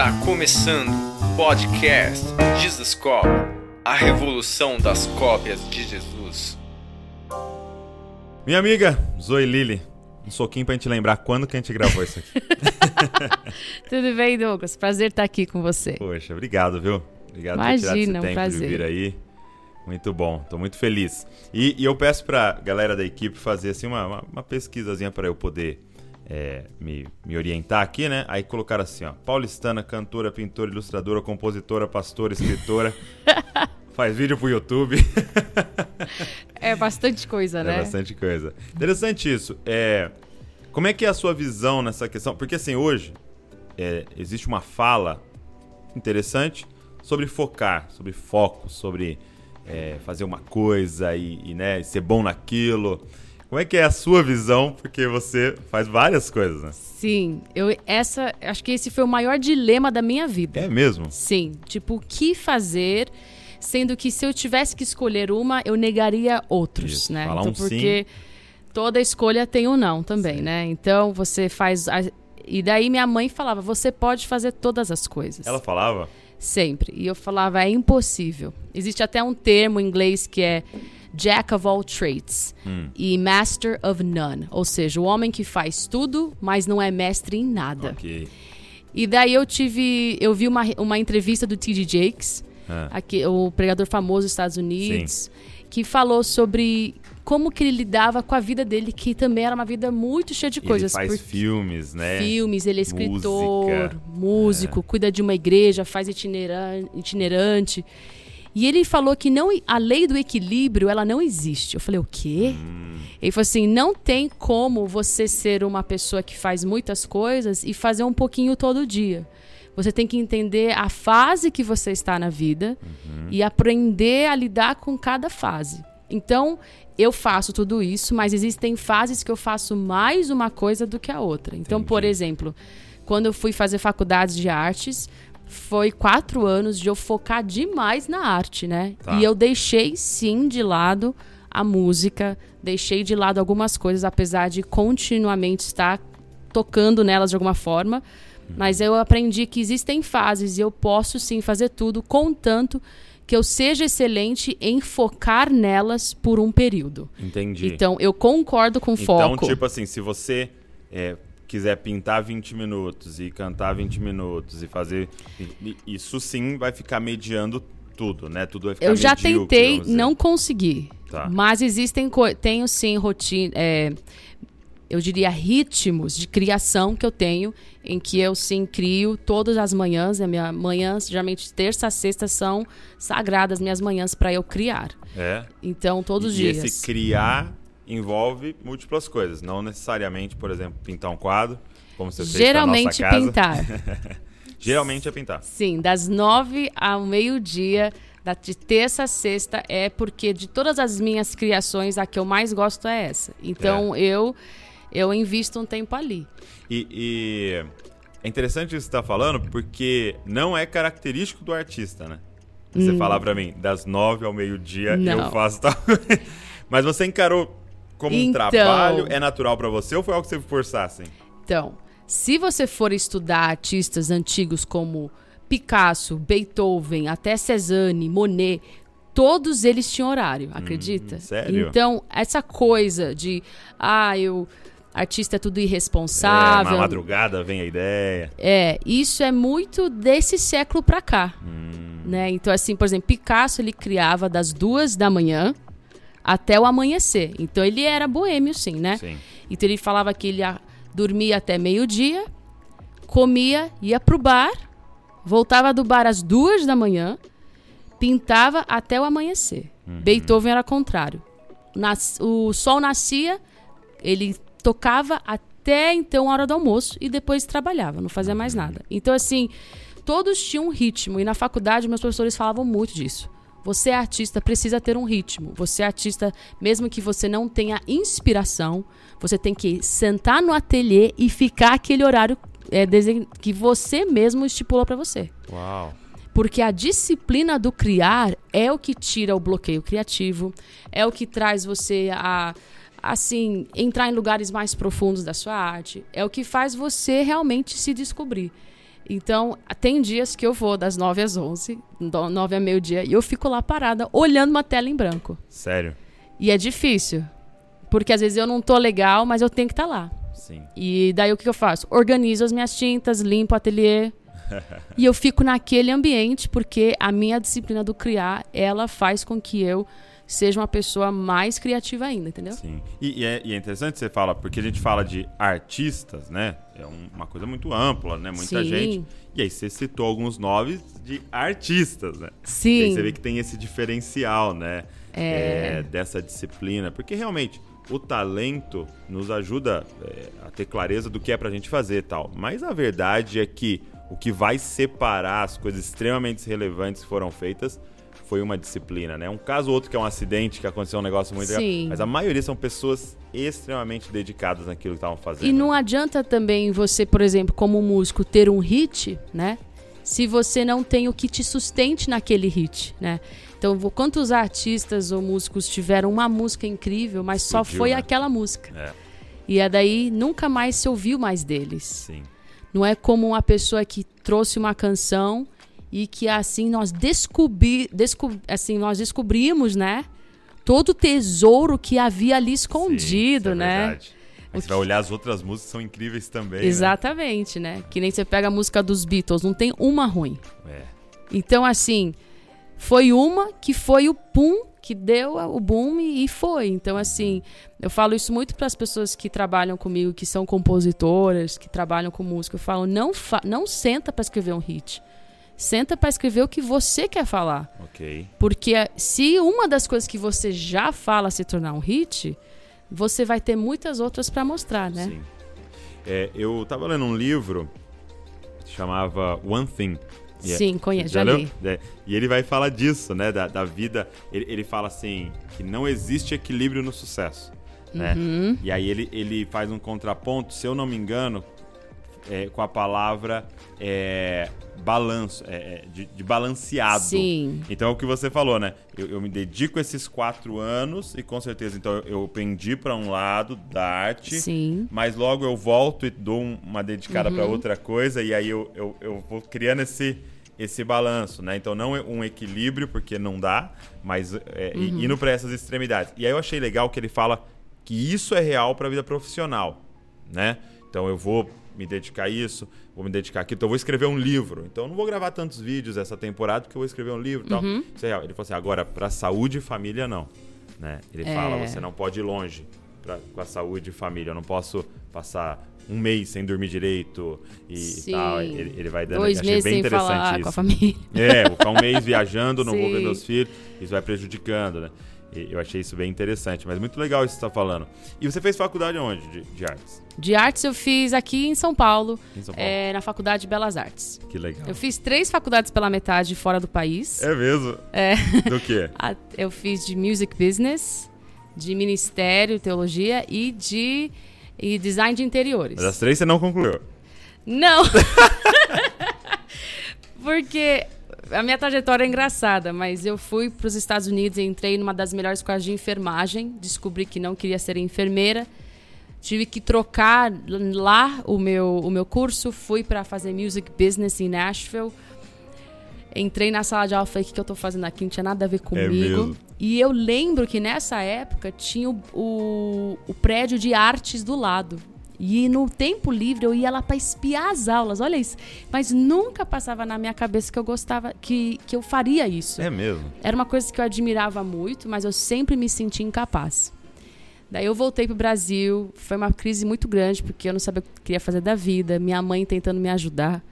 Está começando o podcast Jesus Cop, a revolução das cópias de Jesus. Minha amiga Zoe Lili, um soquinho pra gente lembrar quando que a gente gravou isso aqui. Tudo bem, Douglas? Prazer estar aqui com você. Poxa, obrigado, viu? Obrigado Imagina, por tirar esse um tempo prazer. de vir aí. Muito bom, tô muito feliz. E, e eu peço pra galera da equipe fazer assim uma, uma, uma pesquisazinha para eu poder é, me, me orientar aqui, né? Aí colocaram assim, ó, paulistana, cantora, pintora, ilustradora, compositora, pastora, escritora, faz vídeo pro YouTube. É bastante coisa, né? É bastante coisa. Interessante isso. É, como é que é a sua visão nessa questão? Porque assim, hoje é, existe uma fala interessante sobre focar, sobre foco, sobre é, fazer uma coisa e, e, né, ser bom naquilo. Como é que é a sua visão? Porque você faz várias coisas, né? Sim, eu essa, acho que esse foi o maior dilema da minha vida. É mesmo? Sim, tipo, o que fazer, sendo que se eu tivesse que escolher uma, eu negaria outros, Isso, né? falar então, um sim. porque toda escolha tem um não também, né? Então, você faz a- e daí minha mãe falava: "Você pode fazer todas as coisas". Ela falava? Sempre. E eu falava, é impossível. Existe até um termo em inglês que é Jack of all trades e Master of none. Ou seja, o homem que faz tudo, mas não é mestre em nada. Ok. E daí eu tive. Eu vi uma, uma entrevista do T.D. Jakes, Ah. aqui, o pregador famoso dos Estados Unidos, que falou sobre como que ele lidava com a vida dele, que também era uma vida muito cheia de coisas. ele faz filmes, né? filmes, ele é escritor, Música. músico, cuida de uma igreja, faz itineran- itinerante. E ele falou que não, a lei do equilíbrio, ela não existe. Eu falei, o quê? Ele falou assim, não tem como você ser uma pessoa que faz muitas coisas e fazer um pouquinho todo dia. Você tem que entender a fase que você está na vida e aprender a lidar com cada fase. Então, eu faço tudo isso, mas existem fases que eu faço mais uma coisa do que a outra. Então, por exemplo, quando eu fui fazer faculdades de artes, foi quatro anos de eu focar demais na arte, né? Tá. E eu deixei, sim, de lado a música, deixei de lado algumas coisas, apesar de continuamente estar tocando nelas de alguma forma. Mas eu aprendi que existem fases e eu posso sim fazer tudo, contanto que eu seja excelente em focar nelas por um período. Entendi. Então, eu concordo com Então, foco. tipo assim, se você é, quiser pintar 20 minutos e cantar 20 minutos e fazer. Isso sim vai ficar mediando tudo, né? Tudo vai ficar eu já medíocre, tentei, não consegui. Tá. Mas existem, tenho sim rotina, é, eu diria ritmos de criação que eu tenho, em que eu sim crio todas as manhãs, né? Minha manhãs, geralmente terça a sexta são sagradas minhas manhãs para eu criar. É. Então, todos os e dias. esse criar envolve múltiplas coisas. Não necessariamente, por exemplo, pintar um quadro, como você fez Geralmente nossa casa. pintar. Geralmente é pintar. Sim, das nove ao meio-dia, da- de terça a sexta, é porque de todas as minhas criações, a que eu mais gosto é essa. Então eu eu invisto um tempo ali. E, e é interessante isso que você tá falando, porque não é característico do artista, né? Você falar pra mim, das nove ao meio-dia eu Hum. Faço tal. Mas você encarou como um Então. trabalho? É natural pra você ou foi algo que você forçasse? Então, se você for estudar artistas antigos como Picasso, Beethoven, até Cezanne, Monet, todos eles tinham horário, acredita? Hum, sério? Então, essa coisa de ah, eu artista é tudo É, irresponsável. na madrugada vem a ideia. É, isso é muito desse século pra cá. Hum. Né? Então, assim, por exemplo, Picasso ele criava das duas da manhã até o amanhecer. Então ele era boêmio, sim, né? Sim. Então ele falava que ele ia- dormia até meio-dia, comia, ia pro bar, voltava do bar às duas da manhã, pintava até o amanhecer. Beethoven era contrário. Nas- o sol nascia, ele tocava até então a hora do almoço e depois trabalhava, não fazia mais nada. Então, assim, todos tinham um ritmo. E na faculdade, meus professores falavam muito disso. Você é artista, precisa ter um ritmo. Você é artista, mesmo que você não tenha inspiração, você tem que sentar no ateliê e ficar aquele horário é, que você mesmo estipulou para você. Uau. Porque a disciplina do criar é o que tira o bloqueio criativo, é o que traz você a assim entrar em lugares mais profundos da sua arte, é o que faz você realmente se descobrir. Então, tem dias que eu vou das 9 às 11, do 9 a meio-dia, e eu fico lá parada, olhando uma tela em branco. Sério? E é difícil. Porque às vezes eu não tô legal, mas eu tenho que estar lá. Sim. E daí o que eu faço? Organizo as minhas tintas, limpo o ateliê. e eu fico naquele ambiente porque a minha disciplina do criar, ela faz com que eu seja uma pessoa mais criativa ainda, entendeu? Sim. E, e, é, e é, interessante você falar, porque a gente fala de artistas, né? É um, uma coisa muito ampla, né? Muita Sim. gente. E aí você citou alguns nomes de artistas, né? Sim. E aí você vê que tem esse diferencial, né? É. É, dessa disciplina. Porque realmente o talento nos ajuda é, a ter clareza do que é pra gente fazer e tal. Mas a verdade é que o que vai separar as coisas extremamente relevantes que foram feitas foi uma disciplina, né? Um caso ou outro que é um acidente, que aconteceu um negócio muito legal. Sim. Mas a maioria são pessoas extremamente dedicadas naquilo que estavam fazendo. E não adianta também você, por exemplo, como músico, ter um hit, né? Se você não tem o que te sustente naquele hit, né? Então, quantos artistas ou músicos tiveram uma música incrível, mas só Explodiu, foi né? aquela música. É, E é daí nunca mais se ouviu mais deles. sim. Não é como uma pessoa que trouxe uma canção e que assim nós descobri, desco, assim nós descobrimos, né? Todo o tesouro que havia ali escondido, Sim, é né? verdade. Aí você vai olhar as outras músicas, são incríveis também. né? Exatamente, né? Que nem você pega a música dos Beatles, não tem uma ruim. É. Então, assim, foi uma que foi o pum que deu o boom e, e foi. Então, assim, eu falo isso muito para as pessoas que trabalham comigo, que são compositoras, que trabalham com música. Eu falo, não, fa não senta para escrever um hit. Senta para escrever o que você quer falar. Ok. Porque se uma das coisas que você já fala se tornar um hit, você vai ter muitas outras para mostrar, né? Sim. É, eu tava lendo um livro que chamava One Thing. E é- Sim, conheço, já leu? li. É, e ele vai falar disso, né? Da, da vida. Ele, ele fala assim: que não existe equilíbrio no sucesso. Né? Uhum. E aí ele, ele faz um contraponto, se eu não me engano, é, com a palavra é, balanço, é, é, de, de balanceado. Sim. Então é o que você falou, né? Eu, eu me dedico esses quatro anos e com certeza, então eu, pendi para um lado da arte. Sim. Mas logo eu volto e dou um- uma dedicada Uhum. para outra coisa e aí eu, eu, eu vou criando esse, esse balanço, né? Então não é um equilíbrio, porque não dá, mas é, Uhum. indo para essas extremidades. E aí eu achei legal que ele fala que isso é real para a vida profissional, né? Então eu vou me dedicar a isso, vou me dedicar aqui, então eu vou escrever um livro. Então eu não vou gravar tantos vídeos essa temporada porque eu vou escrever um livro e tal. Uhum. Isso é real. Ele falou assim, agora para saúde e família não, né? Ele É. fala, você não pode ir longe pra, com a saúde e família. Eu não posso passar um mês sem dormir direito e Sim. tal. Ele, ele vai dando. Dois achei meses bem sem interessante falar isso. com a família. É, vou ficar um mês viajando, não vou ver Sim. meus filhos. Isso vai prejudicando, né? Eu achei isso bem interessante, mas muito legal isso que você está falando. E você fez faculdade onde de, de artes? De artes eu fiz aqui em São Paulo, Em São Paulo. é, na Faculdade de Belas Artes. Que legal. Eu fiz três faculdades pela metade fora do país. É mesmo? É. Do quê? Eu fiz de Music Business, de Ministério, Teologia e de e Design de Interiores. Mas as três você não concluiu. Não! Porque a minha trajetória é engraçada, mas eu fui para os Estados Unidos e entrei numa das melhores escolas de enfermagem, descobri que não queria ser enfermeira, tive que trocar lá o meu, o meu curso, fui para fazer Music Business em Nashville. Entrei na sala de aula e falei, o que, que eu tô fazendo aqui? Não tinha nada a ver comigo. mesmo? E eu lembro que nessa época tinha o, o, o prédio de artes do lado. E no tempo livre eu ia lá para espiar as aulas, olha isso. Mas nunca passava na minha cabeça que eu gostava, que, que eu faria isso. É mesmo. Era uma coisa que eu admirava muito, mas eu sempre me sentia incapaz. Daí eu voltei pro Brasil, foi uma crise muito grande, porque eu não sabia o que eu queria fazer da vida, minha mãe tentando me ajudar.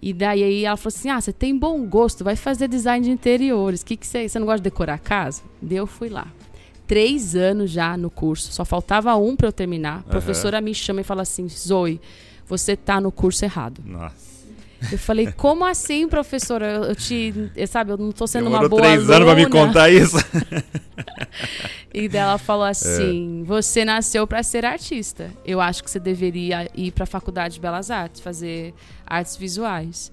E daí aí ela falou assim: Ah, você tem bom gosto, vai fazer design de interiores. Que que você, você não gosta de decorar a casa? Daí eu fui lá. Três anos já no curso, só faltava um para eu terminar. A professora me chama e fala assim: Zoe, você tá no curso errado. Nossa. Eu falei, como assim, professora? Eu, eu te. eu, sabe, eu não tô sendo Demorou uma boa três anos pra me aluna. contar isso. E dela falou assim: Você nasceu para ser artista. Eu acho que você deveria ir para a Faculdade de Belas Artes, fazer artes visuais.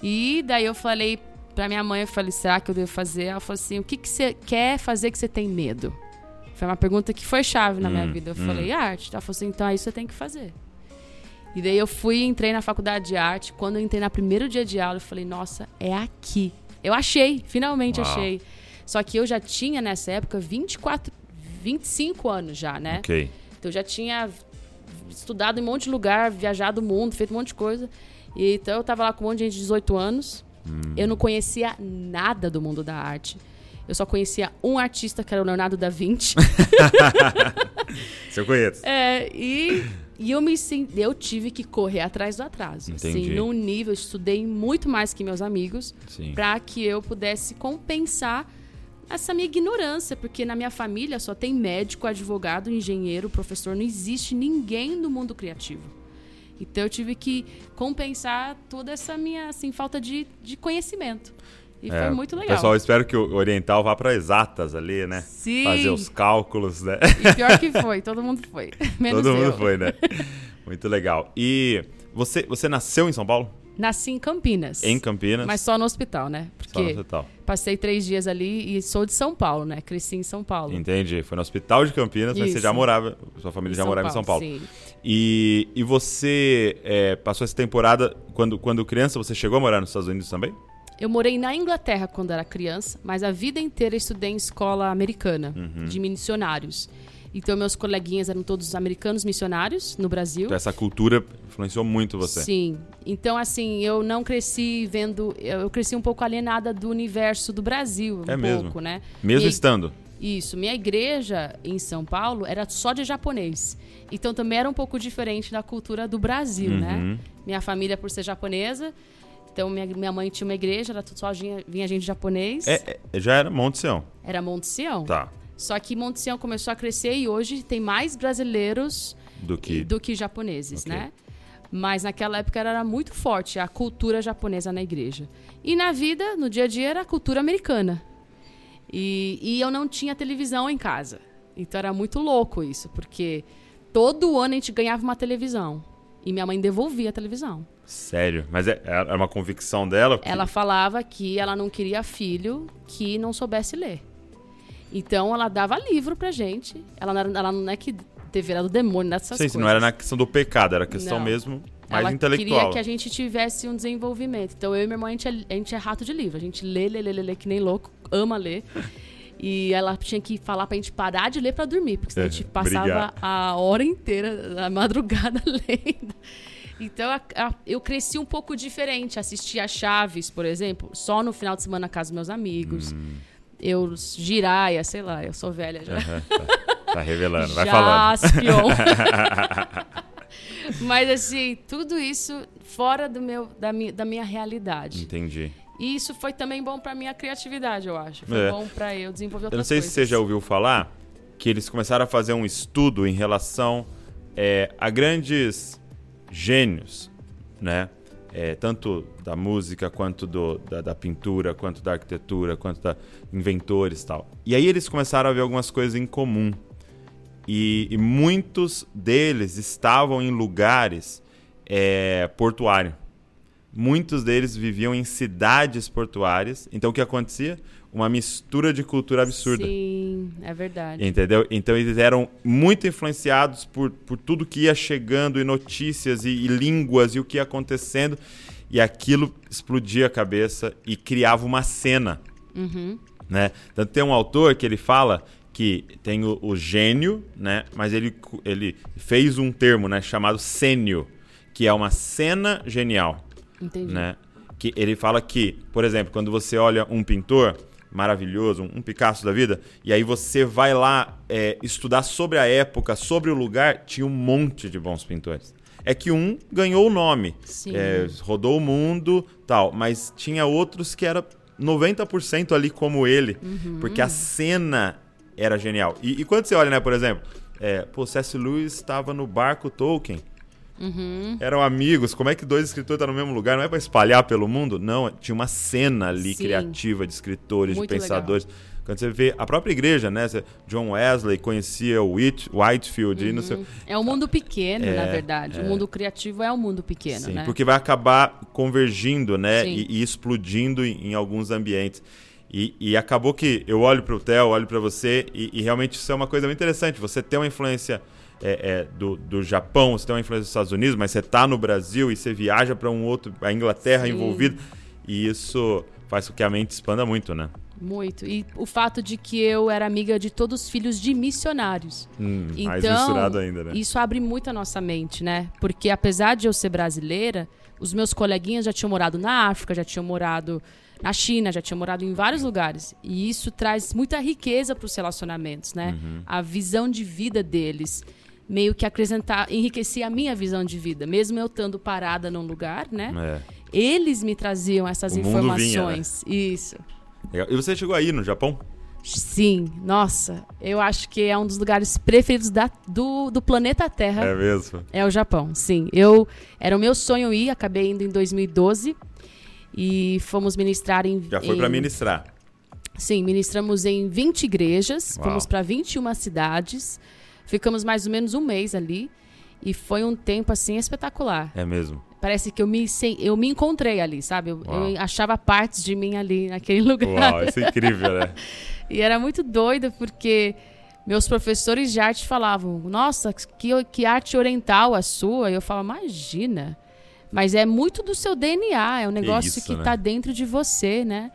E daí eu falei para minha mãe, eu falei: Será que eu devo fazer? Ela falou assim: O que, que você quer fazer que você tem medo? Foi uma pergunta que foi chave na minha Hum, vida. Eu hum. falei: Arte. Ela falou assim: Então aí você tem que fazer. E daí eu fui e entrei na faculdade de arte. Quando eu entrei no primeiro dia de aula, eu falei, nossa, é aqui. Eu achei, finalmente Uau. achei. Só que eu já tinha nessa época 24, 25 anos já, né? Ok. Então eu já tinha estudado em um monte de lugar, viajado o mundo, feito um monte de coisa. E, então eu tava lá com um monte de gente de 18 anos. Eu não conhecia nada do mundo da arte. Eu só conhecia um artista, que era o Leonardo da Vinci. Você conhece? É, e, e eu me eu tive que correr atrás do atraso. Entendi. Assim, num nível, eu estudei muito mais que meus amigos para que eu pudesse compensar essa minha ignorância, porque na minha família só tem médico, advogado, engenheiro, professor, não existe ninguém no mundo criativo. Então eu tive que compensar toda essa minha assim falta de, de conhecimento. E É, foi muito legal. Pessoal, espero que o Oriental vá para exatas ali, né? Sim. Fazer os cálculos, né? E pior que foi, todo mundo foi. Menos Todo mundo eu. foi, né? Muito legal. E você, você nasceu em São Paulo? Nasci em Campinas. Em Campinas? Mas só no hospital, né? Só no Porque hospital. passei três dias ali e sou de São Paulo, né? Cresci em São Paulo. Entendi. Foi no hospital de Campinas, mas você Isso. já morava, sua família já morava em São Paulo. Sim. E, e você é, passou essa temporada, quando, quando criança, você chegou a morar nos Estados Unidos também? Eu morei na Inglaterra quando era criança, mas a vida inteira estudei em escola americana, Uhum. de missionários. Então, meus coleguinhas eram todos americanos missionários no Brasil. Então essa cultura influenciou muito você. Sim. Então, assim, eu não cresci vendo. Eu cresci um pouco alienada do universo do Brasil. Um É mesmo? pouco, né? Mesmo Minha- estando. Isso. Minha igreja em São Paulo era só de japonês. Então também era um pouco diferente da cultura do Brasil, Uhum. né? Minha família, por ser japonesa. Então, minha, minha mãe tinha uma igreja, era tudo só vinha, vinha gente japonês. É, é, já era Monte Sião. Era Monte Sião. Tá. Só que Monte Sião começou a crescer e hoje tem mais brasileiros Do que. do que japoneses, Ok. né? Mas naquela época era muito forte a cultura japonesa na igreja. E na vida, no dia a dia, era a cultura americana. E, e eu não tinha televisão em casa. Então era muito louco isso, porque todo ano a gente ganhava uma televisão. E minha mãe devolvia a televisão. Sério. Mas é, era uma convicção dela? que- Ela falava que ela não queria filho que não soubesse ler. Então ela dava livro pra gente. Ela não, era, ela não é que TV era do demônio, nessas Sim, coisas. sim, não era na questão do pecado, era questão Não. mesmo mais ela intelectual. queria que a gente tivesse um desenvolvimento. Então, eu e minha irmã, a gente, é, a gente é rato de livro. A gente lê, lê, lê, lê, lê que nem louco, ama ler. E ela tinha que falar pra gente parar de ler pra dormir, porque senão a gente É, passava brigar. a hora inteira, a madrugada lendo. Então, a- a- eu cresci um pouco diferente. Assistia Chaves, por exemplo, só no final de semana na casa dos meus amigos. Hum. Eu, Jiraya, sei lá, eu sou velha já. Aham, tá, tá revelando, vai falando. Mas assim, tudo isso fora do meu, da, minha, da minha realidade. Entendi. E isso foi também bom pra minha criatividade, eu acho. Foi É. bom pra eu desenvolver Eu outras não sei se coisas. você já ouviu falar que eles começaram a fazer um estudo em relação é, a grandes gênios, né? É, tanto da música, quanto do- da, da pintura, quanto da arquitetura, quanto da inventores e tal. E aí eles começaram a ver algumas coisas em comum. E, e muitos deles estavam em lugares é, portuários. Muitos deles viviam em cidades portuárias. Então o que acontecia? Uma mistura de cultura absurda. Sim, é verdade. Entendeu? Então eles eram muito influenciados por, por tudo que ia chegando e notícias e, e línguas e o que ia acontecendo. E aquilo explodia a cabeça e criava uma cena. Uhum. Né? Tanto tem um autor que ele fala que tem o, o gênio, né? mas ele, ele fez um termo né? chamado sênio, que é uma cena genial Entendi. né? Que ele fala que, por exemplo, quando você olha um pintor maravilhoso, um, Picasso da vida, e aí você vai lá é, estudar sobre a época, sobre o lugar, tinha um monte de bons pintores. É que um ganhou o nome, Sim. é, rodou o mundo, tal, mas tinha outros que era 90% ali como ele, Uhum. porque a cena era genial. E, e quando você olha, né, por exemplo, é, pô, C.S. Lewis estava no barco Tolkien, Uhum. eram amigos. Como é que dois escritores estão no mesmo lugar? Não é para espalhar pelo mundo? Não, tinha uma cena ali Sim. criativa de escritores, Muito de pensadores. Quando você vê a própria igreja, né? John Wesley conhecia o Whit, Whitefield e não sei. É um mundo pequeno, É, na verdade. O mundo criativo é um mundo pequeno, Sim, né? porque vai acabar convergindo, né? E, e explodindo em, em alguns ambientes. E, e acabou que eu olho para o Theo, olho para você, e, e realmente isso é uma coisa muito interessante. Você tem uma influência é, é, do, do Japão, você tem uma influência dos Estados Unidos, mas você tá no Brasil e você viaja para um outro, a Inglaterra Sim. envolvido. E isso faz com que a mente expanda muito, né? Muito. E o fato de que eu era amiga de todos os filhos de missionários. Hum, mais Então, misturado ainda, né? Isso abre muito a nossa mente, né? Porque apesar de eu ser brasileira, os meus coleguinhas já tinham morado na África, já tinham morado na China, já tinham morado em vários lugares. E isso traz muita riqueza para os relacionamentos, né? Uhum. A visão de vida deles meio que acrescentar, enriquecia a minha visão de vida, mesmo eu estando parada num lugar, né? É. Eles me traziam essas O mundo vinha, né? informações. Isso. Legal. E você chegou aí no Japão? Sim, nossa, eu acho que é um dos lugares preferidos da- do, do planeta Terra. É mesmo? É o Japão, sim. Eu era o meu sonho ir, acabei indo em 2012 e fomos ministrar em Já foi em, pra ministrar. Sim, ministramos em 20 igrejas, Uau. fomos para 21 cidades. Ficamos mais ou menos um mês ali e foi um tempo assim espetacular. É mesmo. Parece que eu me eu me encontrei ali, sabe? Eu, eu achava partes de mim ali naquele lugar. Uau, isso é incrível, né? E era muito doido porque meus professores de arte falavam: Nossa, que, que arte oriental a sua. E eu falava: Imagina. Mas é muito do seu DNA, é um negócio isso, que né? tá dentro de você, né?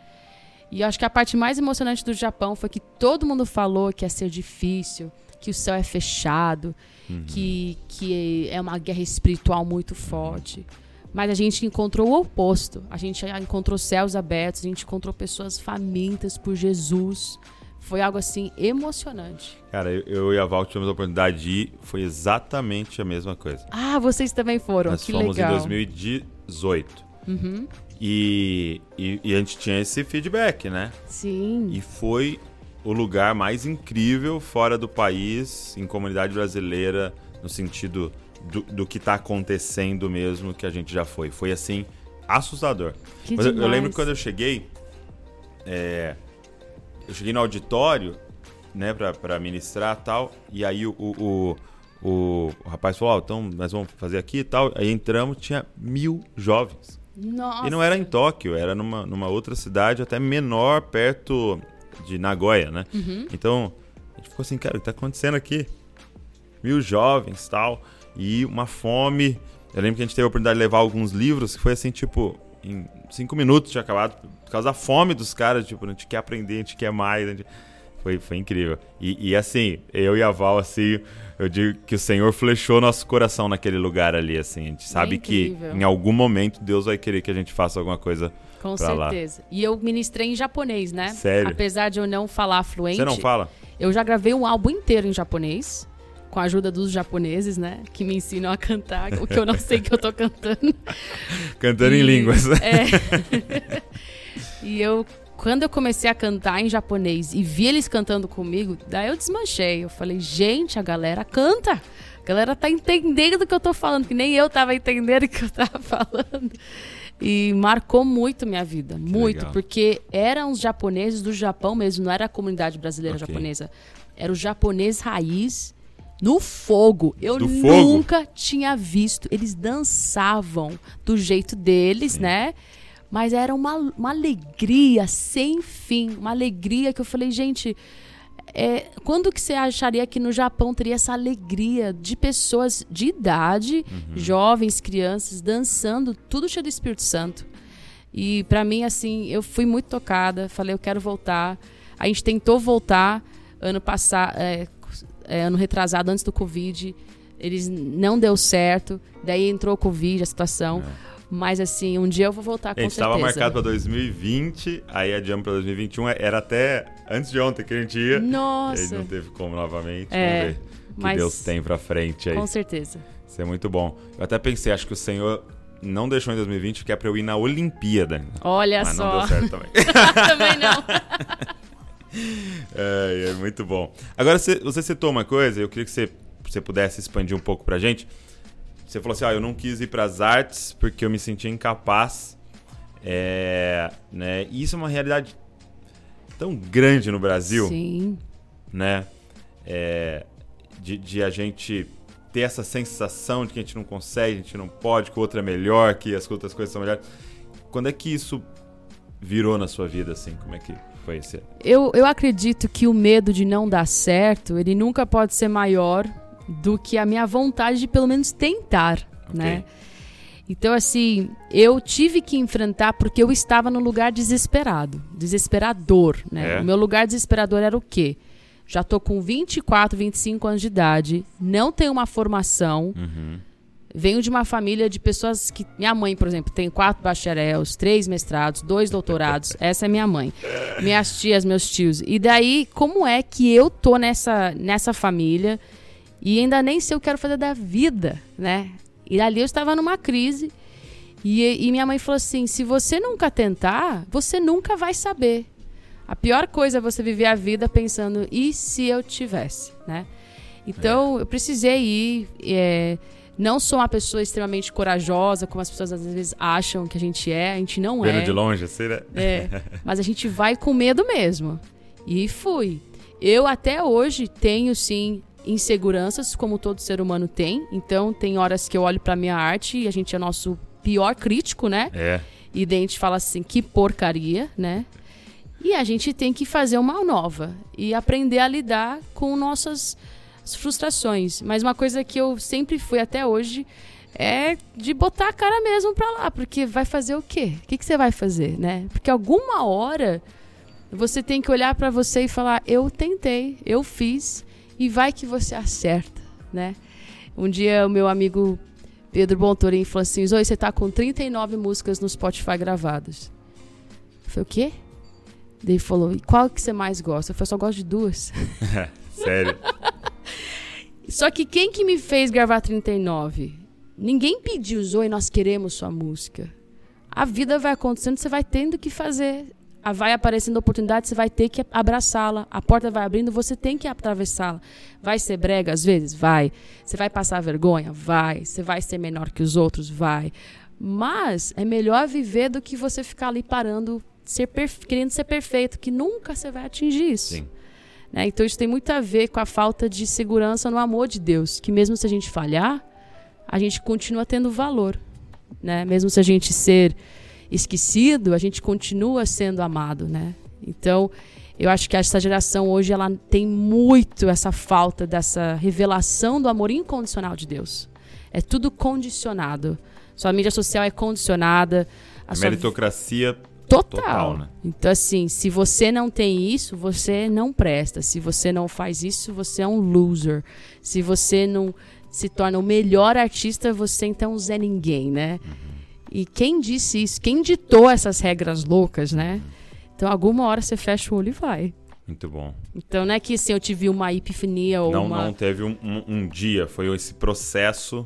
E eu acho que a parte mais emocionante do Japão foi que todo mundo falou que ia ser difícil, que o céu é fechado, Uhum. que, que é uma guerra espiritual muito forte. Mas a gente encontrou o oposto. A gente encontrou céus abertos, a gente encontrou pessoas famintas por Jesus. Foi algo assim emocionante. Cara, eu, eu e a Val tivemos a oportunidade de ir, foi exatamente a mesma coisa. Ah, vocês também foram. Nós que fomos legal. em 2018. Uhum. E, e, e a gente tinha esse feedback, né? Sim. E foi o lugar mais incrível fora do país, em comunidade brasileira, no sentido do, do que tá acontecendo mesmo que a gente já foi. Foi assim, assustador. Que Mas eu, eu lembro que quando eu cheguei, é, eu cheguei no auditório, né, pra, pra ministrar e tal, e aí o, o, o, o rapaz falou, ó, então nós vamos fazer aqui e tal. Aí entramos, tinha mil jovens. Nossa. E não era em Tóquio, era numa, numa outra cidade até menor, perto de Nagoya, né? Uhum. Então, a gente ficou assim, cara, o que tá acontecendo aqui? Mil jovens tal, e uma fome. Eu lembro que a gente teve a oportunidade de levar alguns livros que foi assim, tipo, em cinco minutos tinha acabado, por causa da fome dos caras, tipo, a gente quer aprender, a gente quer mais. gente- Foi, foi incrível. E, e, assim, eu e a Val, assim, eu digo que o Senhor flechou nosso coração naquele lugar ali, assim. A gente sabe que incrível. em algum momento Deus vai querer que a gente faça alguma coisa Com pra lá. certeza. E eu ministrei em japonês, né? Sério? Apesar de eu não falar fluente. Você não fala? Eu já gravei um álbum inteiro em japonês. Com a ajuda dos japoneses, né? Que me ensinam a cantar, o que eu não sei que eu tô cantando. Cantando em E- línguas. É. e eu, quando eu comecei a cantar em japonês e vi eles cantando comigo, daí eu desmanchei. Eu falei, gente, a galera canta. A galera tá entendendo o que eu tô falando, que nem eu tava entendendo o que eu tava falando. E marcou muito minha vida, muito, legal. porque eram os japoneses do Japão mesmo, não era a comunidade brasileira Ok. japonesa. Era o japonês raiz no fogo. Eu Do fogo? nunca tinha visto. Eles dançavam do jeito deles, né? Mas era uma, uma alegria sem fim. Uma alegria que eu falei, gente. É, quando que você acharia que no Japão teria essa alegria de pessoas de idade, jovens, crianças, dançando, tudo cheio do Espírito Santo? E pra mim, assim, eu fui muito tocada. Falei, eu quero voltar. A gente tentou voltar ano passado, é, é, ano retrasado, antes do Covid. Eles não deu certo. Daí entrou o Covid, a situação. Mas assim, um dia eu vou voltar A com gente certeza. estava marcado para 2020, aí adiamos para 2021. Era até antes de ontem que a gente ia. E aí Nossa, não teve como novamente. É, Vamos ver o que mas- Deus tem pra frente aí. com certeza. Isso é muito bom. Eu até pensei, acho que o Senhor não deixou em 2020, que é pra eu ir na Olimpíada. Olha Mas não só. deu certo também. Também não. é, é muito bom. Agora, você, você citou uma coisa, eu queria que você, você pudesse expandir um pouco pra gente. Você falou assim, ó, eu não quis ir pras artes porque eu me sentia incapaz. É, né? E isso é uma realidade tão grande no Brasil, Sim. né? É, de, de a gente ter essa sensação de que a gente não consegue, a gente não pode, que o outro é melhor, que as outras coisas são melhores. Quando é que isso virou na sua vida, assim? Como é que foi esse? Eu, eu acredito que o medo de não dar certo, ele nunca pode ser maior do que a minha vontade de pelo menos tentar, né? Então, assim, eu tive que enfrentar porque eu estava no lugar desesperado, desesperador, né? É. O meu lugar desesperador era o quê? Já tô com 24, 25 anos de idade, não tenho uma formação, Uhum. venho de uma família de pessoas que. Minha mãe, por exemplo, tem quatro bacharéis, três mestrados, dois doutorados. Essa é minha mãe. Minhas tias, meus tios. E daí, como é que eu tô nessa, nessa família e ainda nem sei o que eu quero fazer da vida, né? E ali eu estava numa crise. E, e minha mãe falou assim: se você nunca tentar, você nunca vai saber. A pior coisa é você viver a vida pensando, e se eu tivesse, né? Então, eu precisei ir. é, não sou uma pessoa extremamente corajosa, como as pessoas às vezes acham que a gente é. A gente não Vendo é. de longe, assim, né? É, mas a gente vai com medo mesmo. E fui. Eu até hoje tenho sim inseguranças, como todo ser humano tem. Então tem horas que eu olho pra minha arte e a gente é nosso pior crítico, né? É. E daí a gente fala assim, que porcaria, né? E a gente tem que fazer uma nova e aprender a lidar com nossas frustrações. Mas uma coisa que eu sempre fui até hoje é de botar a cara mesmo pra lá, porque vai fazer o quê? O que, que você vai fazer, né? Porque alguma hora você tem que olhar pra você e falar: eu tentei, eu fiz, e vai que você acerta, né? Um dia o meu amigo Pedro Bontorim falou assim: Zoe, você tá com 39 músicas no Spotify gravadas. Eu falei: o quê? Daí ele falou: e qual que você mais gosta? Eu falei: só gosto de duas. Sério. Só que quem que me fez gravar 39? Ninguém pediu, Zoe, nós queremos sua música. A vida vai acontecendo, você vai tendo que fazer. Vai aparecendo oportunidade, você vai ter que abraçá-la. A porta vai abrindo, você tem que atravessá-la. Vai ser brega às vezes? Vai. Você vai passar vergonha? Vai. Você vai ser menor que os outros? Vai. Mas é melhor viver do que você ficar ali parando, ser querendo ser perfeito, que nunca você vai atingir isso. Sim. Né? Então isso tem muito a ver com a falta de segurança no amor de Deus, que mesmo se a gente falhar, a gente continua tendo valor, né? Mesmo se a gente ser esquecido, a gente continua sendo amado, né? Então, eu acho que essa geração hoje ela tem muito essa falta dessa revelação do amor incondicional de Deus. É tudo condicionado. Sua mídia social é condicionada. A A sua meritocracia Total. Total, né? Então, assim, se você não tem isso, você não presta. Se você não faz isso, você é um loser. Se você não se torna o melhor artista, você então é um Zé Ninguém, né? E quem disse isso? Quem ditou essas regras loucas, né? Então, alguma hora você fecha o olho e vai. Muito bom. Então, não é que assim, eu tive uma epifania ou Não, uma. não teve um, um- um dia, foi esse processo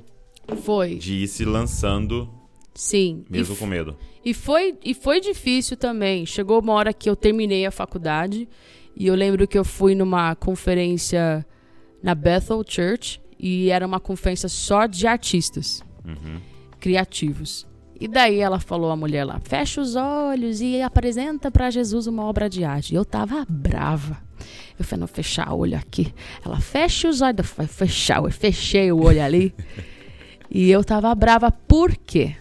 Foi. de ir se lançando, Sim. E mesmo com medo. E foi, e foi difícil também. Chegou uma hora que eu terminei a faculdade e eu lembro que eu fui numa conferência na Bethel Church e era uma conferência só de artistas Uhum. criativos. E daí ela falou a mulher lá, fecha os olhos e apresenta pra Jesus uma obra de arte. E eu tava brava. Eu falei, não, fechar o olho aqui. Ela, fecha os olhos. Eu falei, fechar olho. Fechei o olho ali. e eu tava brava. Por quê?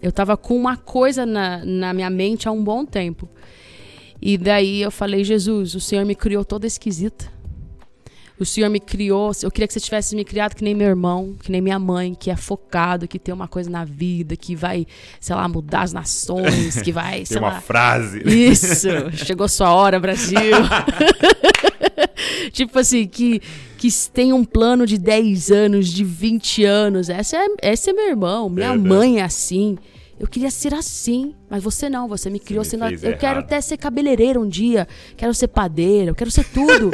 Eu tava com uma coisa na, na minha mente há um bom tempo. E daí eu falei, Jesus, o Senhor me criou toda esquisita. O Senhor me criou, eu queria que você tivesse me criado que nem meu irmão, que nem minha mãe, que é focado, que tem uma coisa na vida, que vai, sei lá, mudar as nações, que vai, Tem sei uma lá. frase. Isso, chegou sua hora, Brasil. tipo assim, que, que tem um plano de 10 anos, de 20 anos. Essa é, esse é meu irmão, minha Verdade. mãe é assim. Eu queria ser assim, mas você não, você me criou me sendo. Eu quero errado. até ser cabeleireira um dia, quero ser padeira, eu quero ser tudo.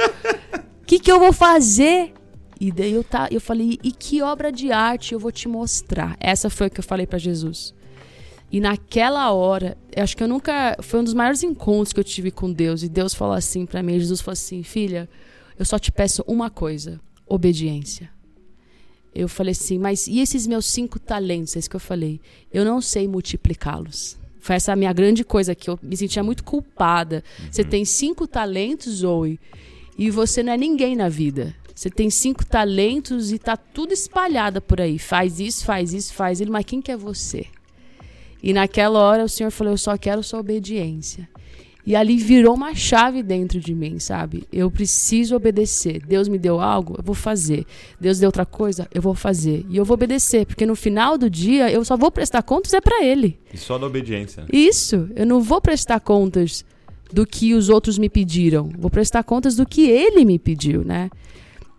O que, que eu vou fazer? E daí eu, tá, eu falei, e que obra de arte eu vou te mostrar? Essa foi o que eu falei pra Jesus. E naquela hora, acho que eu nunca. Foi um dos maiores encontros que eu tive com Deus. E Deus falou assim pra mim: Jesus falou assim, filha, eu só te peço uma coisa: obediência. Eu falei assim, mas e esses meus cinco talentos? É isso que eu falei. Eu não sei multiplicá-los. Foi essa a minha grande coisa que eu me sentia muito culpada. Você tem cinco talentos, Zoe, e você não é ninguém na vida. Você tem cinco talentos e tá tudo espalhada por aí. Faz isso, faz isso, faz ele, mas quem que é você? E naquela hora o Senhor falou: Eu só quero sua obediência. E ali virou uma chave dentro de mim, sabe? Eu preciso obedecer. Deus me deu algo, eu vou fazer. Deus deu outra coisa, eu vou fazer. E eu vou obedecer, porque no final do dia eu só vou prestar contas é para ele. E só da obediência. Né? Isso, eu não vou prestar contas do que os outros me pediram. Vou prestar contas do que ele me pediu, né?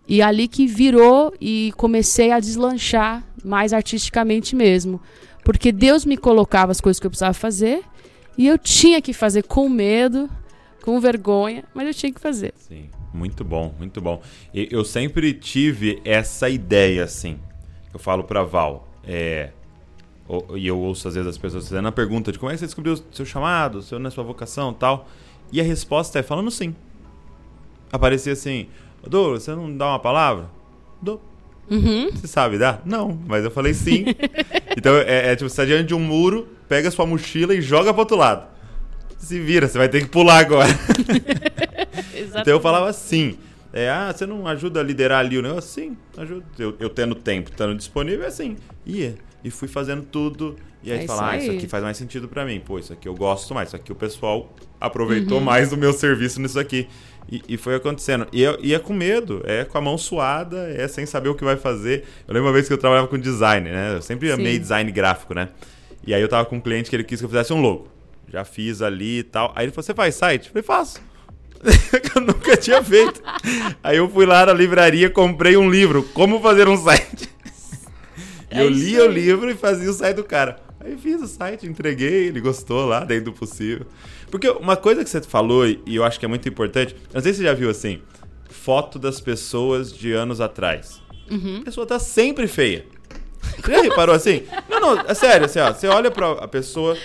E ali que virou e comecei a deslanchar mais artisticamente mesmo. Porque Deus me colocava as coisas que eu precisava fazer e eu tinha que fazer com medo, com vergonha, mas eu tinha que fazer. Sim, muito bom, muito bom. Eu sempre tive essa ideia, assim. Eu falo pra Val, é, e eu ouço às vezes as pessoas fazendo a pergunta de como é que você descobriu o seu chamado, seu, né, sua vocação tal. E a resposta é falando sim. Aparecia assim, Douglas, você não dá uma palavra? Dou. Uhum. Você sabe dar? Não, mas eu falei sim. então é, é, tipo, você tá diante de um muro, pega sua mochila e joga pro outro lado. Se vira, você vai ter que pular agora. então eu falava sim. É, ah, você não ajuda a liderar ali o negócio? Sim, ajuda. Eu, eu tendo tempo, estando disponível, é assim. Ia. E fui fazendo tudo. E aí é fala, ah, isso aqui faz mais sentido para mim. Pô, isso aqui eu gosto mais. Isso aqui o pessoal aproveitou uhum. mais do meu serviço nisso aqui. E, e foi acontecendo. E, eu, e é com medo, é com a mão suada, é sem saber o que vai fazer. Eu lembro uma vez que eu trabalhava com design, né? Eu sempre amei design gráfico, né? E aí eu tava com um cliente que ele quis que eu fizesse um logo. Já fiz ali e tal. Aí ele falou: Você faz site? Eu falei: Faço. eu nunca tinha feito. aí eu fui lá na livraria, comprei um livro, Como Fazer um Site. É eu lia o livro e fazia o site do cara. Aí fiz o site, entreguei, ele gostou lá, dentro do possível. Porque uma coisa que você falou, e eu acho que é muito importante, não sei se você já viu assim, foto das pessoas de anos atrás. Uhum. A pessoa tá sempre feia. Você já reparou assim? Não, não, é sério, assim, ó, você olha pra a pessoa,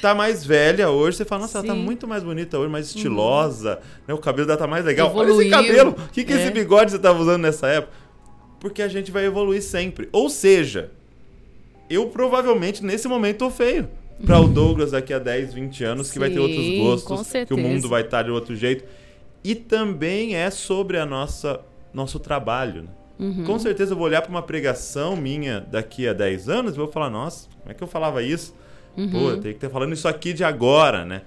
tá mais velha hoje, você fala, nossa, Sim. ela tá muito mais bonita hoje, mais estilosa, uhum. né? O cabelo dela tá mais legal. Evoluiu. Olha esse cabelo, o que, que é. esse bigode você tava usando nessa época? Porque a gente vai evoluir sempre. Ou seja, eu provavelmente nesse momento tô feio para o Douglas daqui a 10, 20 anos, que vai ter outros gostos, que o mundo vai estar de outro jeito. E também é sobre a nossa nosso trabalho. Né? Uhum. Com certeza eu vou olhar para uma pregação minha daqui a 10 anos e vou falar, nossa, como é que eu falava isso? Uhum. Pô, eu tenho que estar falando isso aqui de agora, né?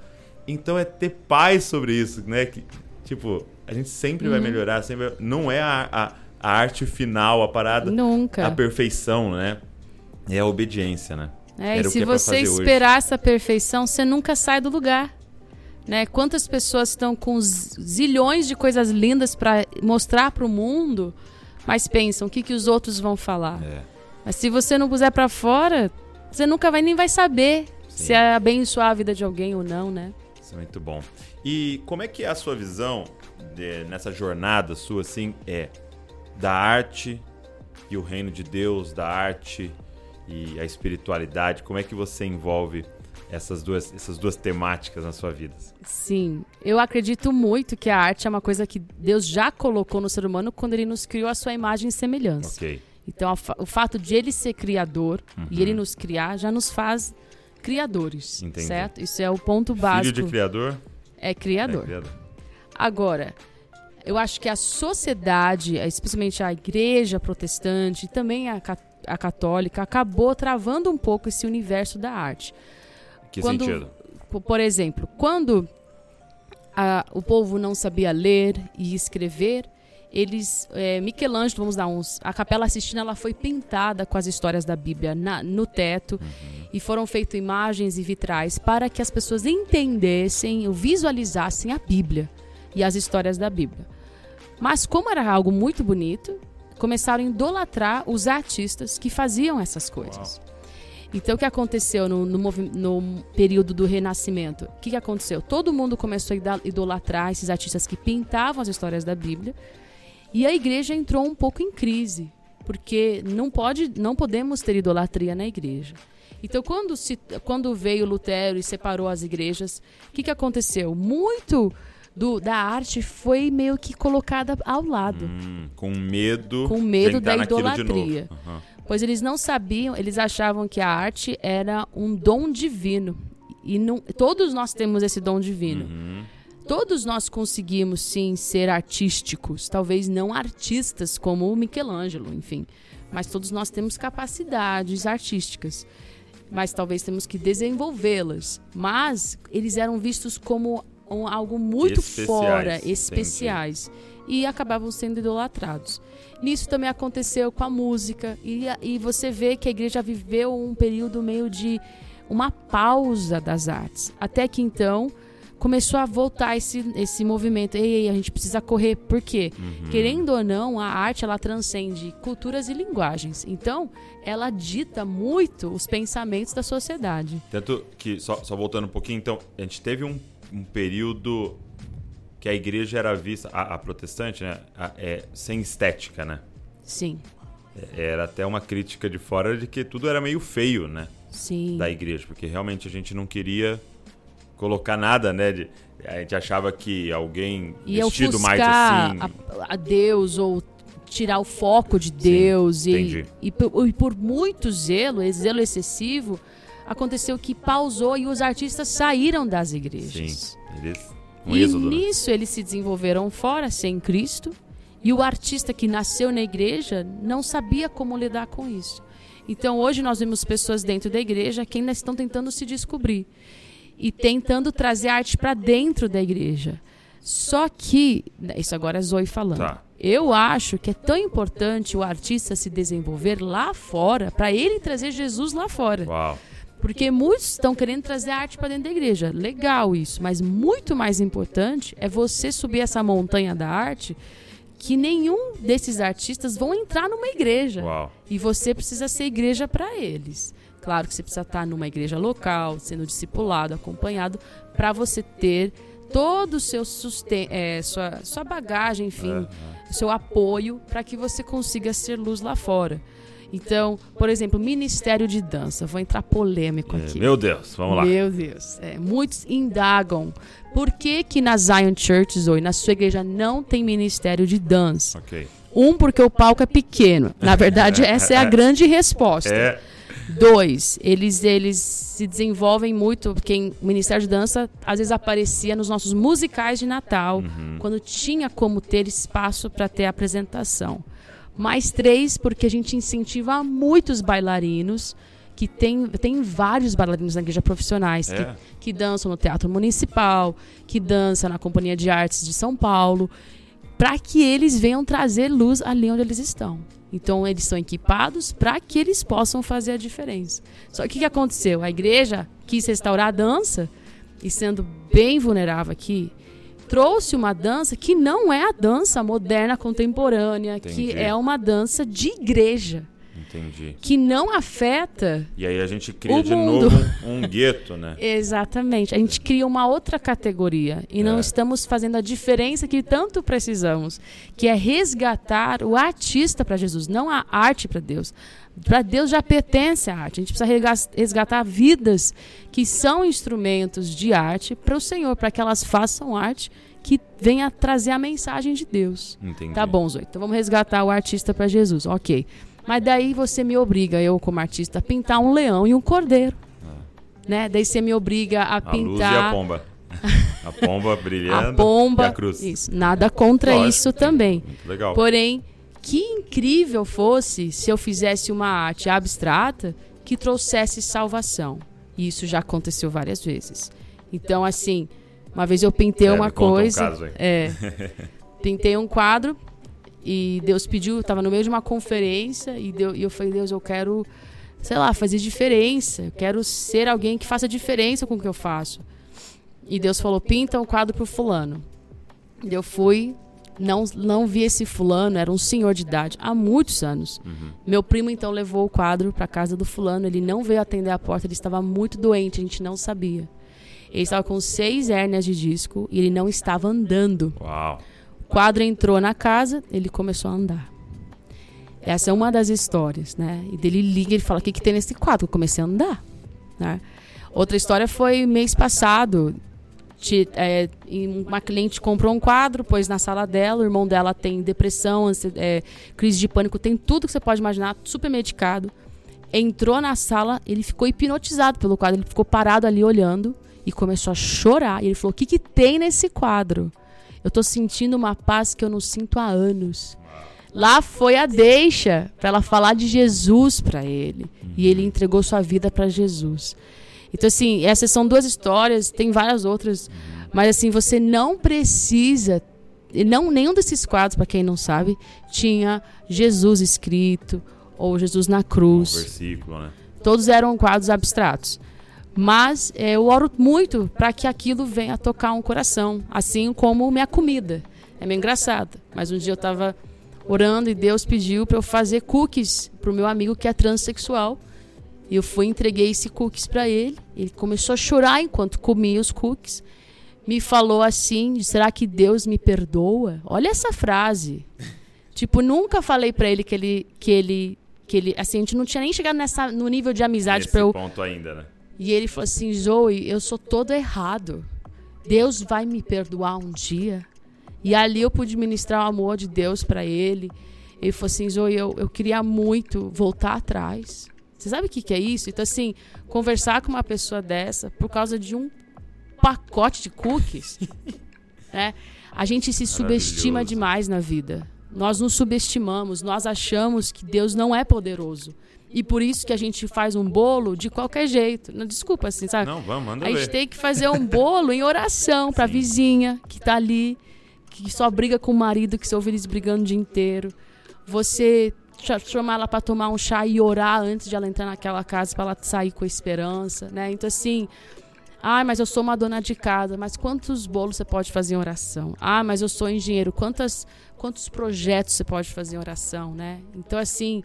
Então é ter paz sobre isso, né? Que, tipo, a gente sempre uhum. vai melhorar, sempre não é a, a, a, arte final, a parada, Nunca. a perfeição, né? É a obediência, né? É, e se é você esperar hoje. essa perfeição, você nunca sai do lugar. Né? Quantas pessoas estão com zilhões de coisas lindas para mostrar para o mundo, mas pensam o que, que os outros vão falar. É. Mas se você não puser para fora, você nunca vai nem vai saber Sim. se é abençoar a vida de alguém ou não, né? Isso é muito bom. E como é que é a sua visão de, nessa jornada sua assim é da arte e o reino de Deus, da arte e a espiritualidade, como é que você envolve essas duas, essas duas temáticas na sua vida? Sim, eu acredito muito que a arte é uma coisa que Deus já colocou no ser humano quando ele nos criou a sua imagem e semelhança. Okay. Então, o fato de ele ser criador uhum. e ele nos criar já nos faz criadores, Entendi. certo? Isso é o ponto básico. Filho de criador? É criador. É criador. Agora, eu acho que a sociedade, especialmente a igreja protestante e também a a católica acabou travando um pouco esse universo da arte. Que quando, sentido? Por exemplo, quando a, o povo não sabia ler e escrever, eles é, Michelangelo, vamos dar uns, a Capela Sistina ela foi pintada com as histórias da Bíblia na, no teto uhum. e foram feitas imagens e vitrais para que as pessoas entendessem, visualizassem a Bíblia e as histórias da Bíblia. Mas como era algo muito bonito, começaram a idolatrar os artistas que faziam essas coisas. Uau. Então, o que aconteceu no, no, no período do Renascimento? O que, que aconteceu? Todo mundo começou a idolatrar esses artistas que pintavam as histórias da Bíblia. E a igreja entrou um pouco em crise, porque não, pode, não podemos ter idolatria na igreja. Então, quando, se, quando veio Lutero e separou as igrejas, o que, que aconteceu? Muito do, da arte foi meio que colocada ao lado. Hum, com medo, com medo da idolatria. Uhum. Pois eles não sabiam, eles achavam que a arte era um dom divino. E não, todos nós temos esse dom divino. Uhum. Todos nós conseguimos sim ser artísticos, talvez não artistas como o Michelangelo, enfim, mas todos nós temos capacidades artísticas, mas talvez temos que desenvolvê-las. Mas eles eram vistos como um, algo muito Especiais, fora, entendi. especiais. E acabavam sendo idolatrados. Nisso também aconteceu com a música. E, e você vê que a igreja viveu um período meio de uma pausa das artes. Até que então começou a voltar esse, esse movimento. Ei, ei, a gente precisa correr. Por quê? Uhum. Querendo ou não, a arte ela transcende culturas e linguagens. Então, ela dita muito os pensamentos da sociedade. Tanto que, só, só voltando um pouquinho, então, a gente teve um, um período que a igreja era vista, a, a protestante, né? a- é, sem estética, né? Sim, Era até uma crítica de fora de que tudo era meio feio, né? sim. Da igreja, porque realmente a gente não queria colocar nada, né? de- a gente achava que alguém e vestido mais assim. a, a Deus ou tirar o foco de Deus e, entendi. e, por- e por muito zelo, zelo excessivo, aconteceu que pausou e os artistas saíram das igrejas. Sim, eles. Um e êxodo. né? nisso eles se desenvolveram fora, sem Cristo, e o artista que nasceu na igreja não sabia como lidar com isso. Então hoje nós vemos pessoas dentro da igreja que ainda estão tentando se descobrir e tentando trazer arte para dentro da igreja. Só que, isso agora é Zoe falando. Tá. Eu acho que é tão importante o artista se desenvolver lá fora, para ele trazer Jesus lá fora. Uau. Porque muitos estão querendo trazer arte para dentro da igreja. Legal isso, mas muito mais importante é você subir essa montanha da arte que nenhum desses artistas vão entrar numa igreja. Uau. E você precisa ser igreja para eles. Claro que você precisa estar numa igreja local, sendo discipulado, acompanhado, para você ter todo o seu sustento, sua, sua bagagem, enfim, seu apoio para que você consiga ser luz lá fora. Então, por exemplo, Ministério de Dança. Vou entrar polêmico É, aqui. meu Deus, vamos lá. Meu Deus. É, muitos indagam por que, que na Zion Church, Zoe, na sua igreja, não tem ministério de dança. Ok. Um, porque o palco é pequeno. Na verdade, essa é a grande resposta. É. Dois, eles, eles se desenvolvem muito, porque o Ministério de Dança às vezes aparecia nos nossos musicais de Natal, quando tinha como ter espaço para ter apresentação. Mais três, porque a gente incentiva muitos bailarinos, que tem, tem vários bailarinos na igreja profissionais, É. que, que dançam no Teatro Municipal, que dançam na Companhia de Artes de São Paulo, para que eles venham trazer luz ali onde eles estão. Então eles são equipados para que eles possam fazer a diferença. Só que o que aconteceu? A igreja quis restaurar a dança e sendo bem vulnerável aqui, trouxe uma dança que não é a dança moderna contemporânea, que Entendi. é uma dança de igreja, Entendi. que não afeta E aí a gente cria de mundo. novo um gueto, né? Exatamente. A gente cria uma outra categoria e não É. estamos fazendo a diferença que tanto precisamos, que é resgatar o artista para Jesus, não a arte para Deus. Para Deus já pertence a arte. A gente precisa resgatar vidas que são instrumentos de arte para o Senhor, para que elas façam arte que venha trazer a mensagem de Deus. Entendi. Tá bom, Zoe. Então vamos resgatar o artista para Jesus. Ok. Mas daí você me obriga, eu como artista, a pintar um leão e um cordeiro. Né? Daí você me obriga a A luz e a pintar pomba. A pomba brilhando a pomba. e a cruz. Isso. Nada contra Lógico, isso também. Muito legal. Porém, que incrível fosse se eu fizesse uma arte abstrata que trouxesse salvação. E isso já aconteceu várias vezes. Então, assim, uma vez eu pintei É, uma conta um coisa. caso é, pintei um quadro e Deus pediu, estava no meio de uma conferência e, deu, e eu falei, Deus, eu quero, sei lá, fazer diferença. Eu quero ser alguém que faça diferença com o que eu faço. E Deus falou, pinta um quadro pro fulano. E eu fui, não, não vi esse fulano, era um senhor de idade, há muitos anos. Meu primo então levou o quadro para casa do fulano, ele não veio atender a porta, ele estava muito doente, a gente não sabia. Ele estava com seis hérnias de disco e ele não estava andando. Uau. Quadro entrou na casa, ele começou a andar. Essa é uma das histórias, né? E dele liga e fala: O que, que tem nesse quadro? Eu comecei a andar. Né? Outra história foi mês passado. Ti- é, uma cliente comprou um quadro, pôs na sala dela. O irmão dela tem depressão, é, crise de pânico, tem tudo que você pode imaginar, super medicado. Entrou na sala, ele ficou hipnotizado pelo quadro, ele ficou parado ali olhando e começou a chorar. E ele falou: O que, que tem nesse quadro? Eu tô sentindo uma paz que eu não sinto há anos. Lá foi a deixa para ela falar de Jesus para ele. E ele entregou sua vida para Jesus. Então, assim, essas são duas histórias, tem várias outras. Mas assim, você não precisa. Não, nenhum desses quadros, para quem não sabe, tinha Jesus escrito ou Jesus na Um cruz. versículo, né? Todos eram quadros abstratos. Mas é, eu oro muito para que aquilo venha tocar um coração, assim como minha comida. É meio engraçado. Mas um dia eu estava orando e Deus pediu para eu fazer cookies para o meu amigo que é transexual. E eu fui entreguei esse cookies para ele. Ele começou a chorar enquanto comia os cookies. Me falou assim: será que Deus me perdoa? Olha essa frase. Tipo, nunca falei para ele que ele que ele que ele assim, a gente não tinha nem chegado nessa no nível de amizade para eu ponto ainda, né? E ele falou assim: Zoe, eu sou todo errado. Deus vai me perdoar um dia. E ali eu pude ministrar o amor de Deus para ele. Ele falou assim: Zoe, eu, eu queria muito voltar atrás. Você sabe o que, que é isso? Então, assim, conversar com uma pessoa dessa por causa de um pacote de cookies, né? A gente se subestima demais na vida. Nós nos subestimamos, nós achamos que Deus não é poderoso. E por isso que a gente faz um bolo de qualquer jeito. Não, desculpa, assim, sabe? Não, vamos, manda a gente ver. tem que fazer um bolo em oração pra vizinha que tá ali, que só briga com o marido, que você ouve eles brigando o dia inteiro. Você cha- chamar ela pra tomar um chá e orar antes de ela entrar naquela casa pra ela sair com esperança, né? Então assim, ah, mas eu sou uma dona de casa, mas quantos bolos você pode fazer em oração? Ah, mas eu sou engenheiro, quantas quantos projetos você pode fazer em oração, né? Então assim,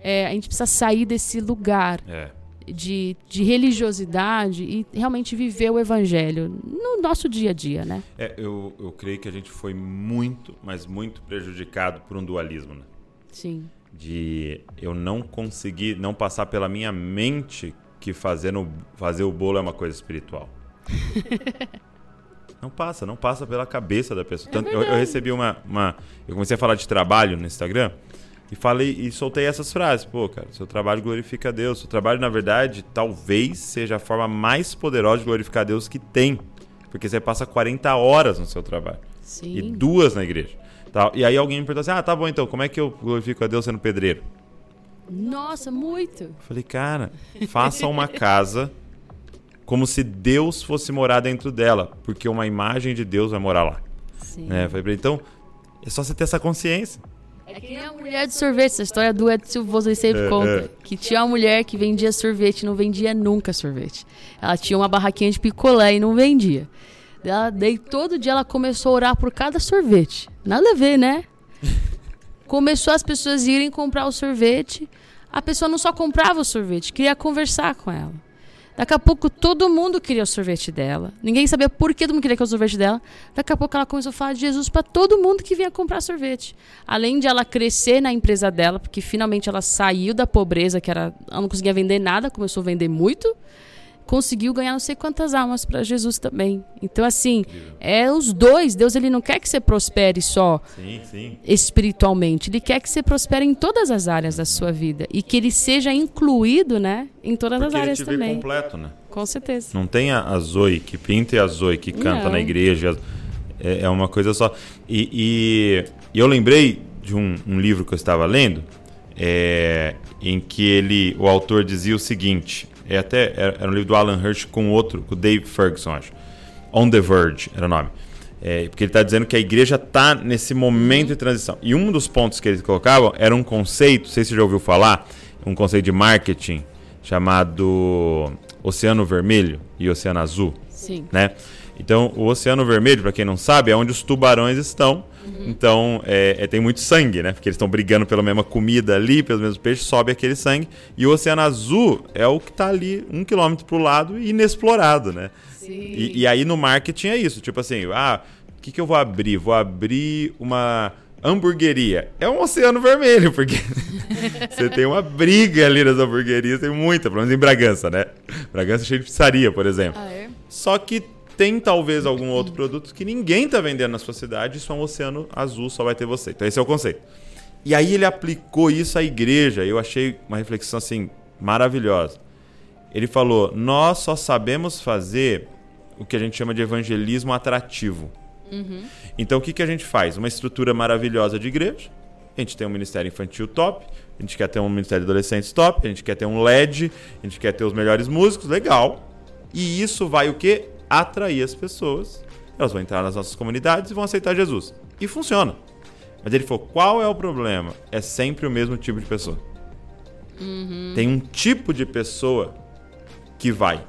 é, a gente precisa sair desse lugar É. de, de religiosidade e realmente viver o evangelho no nosso dia a dia, né? É, eu, eu creio que a gente foi muito, mas muito prejudicado por um dualismo, né? Sim. De eu não conseguir, não passar pela minha mente que fazendo, fazer o bolo é uma coisa espiritual. não passa, não passa pela cabeça da pessoa. Tanto- eu, eu recebi uma, uma. Eu comecei a falar de trabalho no Instagram e falei e soltei essas frases. Pô, cara, seu trabalho glorifica a Deus. Seu trabalho, na verdade, talvez seja a forma mais poderosa de glorificar a Deus que tem. Porque você passa 40 horas no seu trabalho e Sim. duas na igreja. Tal. E aí alguém me perguntou assim: ah, tá bom então, como é que eu glorifico a Deus sendo pedreiro? Nossa, muito. Falei, cara, faça uma casa como se Deus fosse morar dentro dela, porque uma imagem de Deus vai morar lá. Sim. Eu falei ele, então, é só você ter essa consciência. É que nem a mulher de sorvete, essa história do Ed Silvoso ele sempre É, conta. é. Que tinha uma mulher que vendia sorvete, não vendia nunca sorvete. Ela tinha uma barraquinha de picolé e não vendia. Ela, daí todo dia ela começou a orar por cada sorvete. Nada a ver, né? Começou as pessoas irem comprar o sorvete. A pessoa não só comprava o sorvete, queria conversar com ela. Daqui a pouco todo mundo queria o sorvete dela. Ninguém sabia por que todo mundo queria o sorvete dela. Daqui a pouco ela começou a falar de Jesus para todo mundo que vinha comprar sorvete. Além de ela crescer na empresa dela, porque finalmente ela saiu da pobreza, que era, ela não conseguia vender nada, começou a vender muito. Conseguiu ganhar não sei quantas almas para Jesus também. Então assim, é os dois. Deus ele não quer que você prospere só Sim, sim. espiritualmente. Ele quer que você prospere em todas as áreas da sua vida e que ele seja incluído, né, em todas Porque as ele áreas te vê também. completo, né? Com certeza. Não tem a, Zoe que pinta e a Zoe que canta Não. na igreja. É, é uma coisa só. E, e- e eu lembrei de um, um livro que eu estava lendo, é, em que ele, o autor dizia o seguinte: é até era, um livro do Alan Hirsch com outro, com o Dave Ferguson, acho. On the Verge era o nome. É, porque ele está dizendo que a igreja está nesse momento de transição. E um dos pontos que eles colocavam era um conceito, não sei se você já ouviu falar, um conceito de marketing chamado Oceano Vermelho e Oceano Azul, Sim. né? Então, o Oceano Vermelho, para quem não sabe, é onde os tubarões estão. Então, é, é- tem muito sangue, né? Porque eles estão brigando pela mesma comida ali, pelos mesmos peixes, sobe aquele sangue. E o Oceano Azul é o que está ali um quilômetro pro lado e inexplorado, né? Sim. E, e aí no marketing é isso, tipo assim, ah, o que, que eu vou abrir? Vou abrir uma hamburgueria. É um oceano vermelho, porque você tem uma briga ali nas hamburguerias, tem muita, pelo menos em Bragança, né? Bragança é cheio de pizzaria, por exemplo. Ah, é? Só que tem talvez algum outro produto que ninguém tá vendendo na sua cidade, isso é um oceano azul, só vai ter você. Então esse é o conceito. E aí ele aplicou isso à igreja, eu achei uma reflexão assim maravilhosa. Ele falou: "Nós só sabemos fazer o que a gente chama de evangelismo atrativo". Então o que, que a gente faz? Uma estrutura maravilhosa de igreja. A gente tem um ministério infantil top, a gente quer ter um ministério de adolescentes top, a gente quer ter um LED, a gente quer ter os melhores músicos, legal. E isso vai o quê? Atrair as pessoas elas vão entrar nas nossas comunidades e vão aceitar Jesus. E funciona. Mas ele falou: qual é o problema? É sempre o mesmo tipo de pessoa. Tem um tipo de pessoa que vai.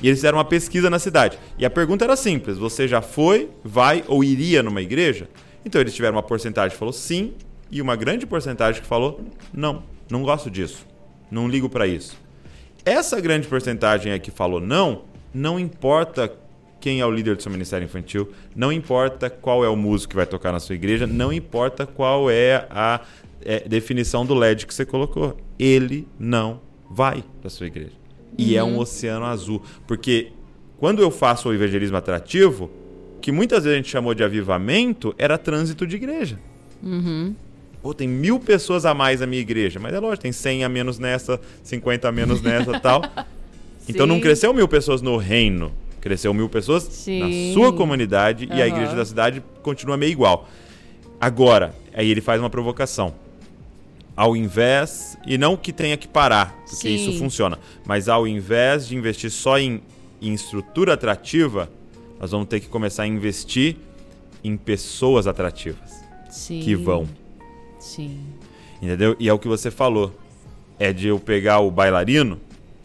E eles fizeram uma pesquisa na cidade. E a pergunta era simples: você já foi, vai ou iria numa igreja? Então eles tiveram uma porcentagem que falou sim e uma grande porcentagem que falou não, não gosto disso, não ligo para isso. Essa grande porcentagem aí que falou não, não importa quem é o líder do seu ministério infantil, não importa qual é o músico que vai tocar na sua igreja, não importa qual é a é, definição do LED que você colocou. Ele não vai para sua igreja. E é um oceano azul. Porque quando eu faço o evangelismo atrativo, que muitas vezes a gente chamou de avivamento, era trânsito de igreja. Pô, tem mil pessoas a mais na minha igreja. Mas é lógico, tem 100 a menos nessa, 50 a menos nessa e tal. Então não cresceu mil pessoas no reino. Cresceu mil pessoas Sim. na sua comunidade e a igreja da cidade continua meio igual. Agora, aí ele faz uma provocação. Ao invés, e não que tenha que parar, porque Sim. isso funciona, mas ao invés de investir só em, em estrutura atrativa, nós vamos ter que começar a investir em pessoas atrativas Sim. que vão. Sim. Entendeu? E é o que você falou. É de eu pegar o bailarino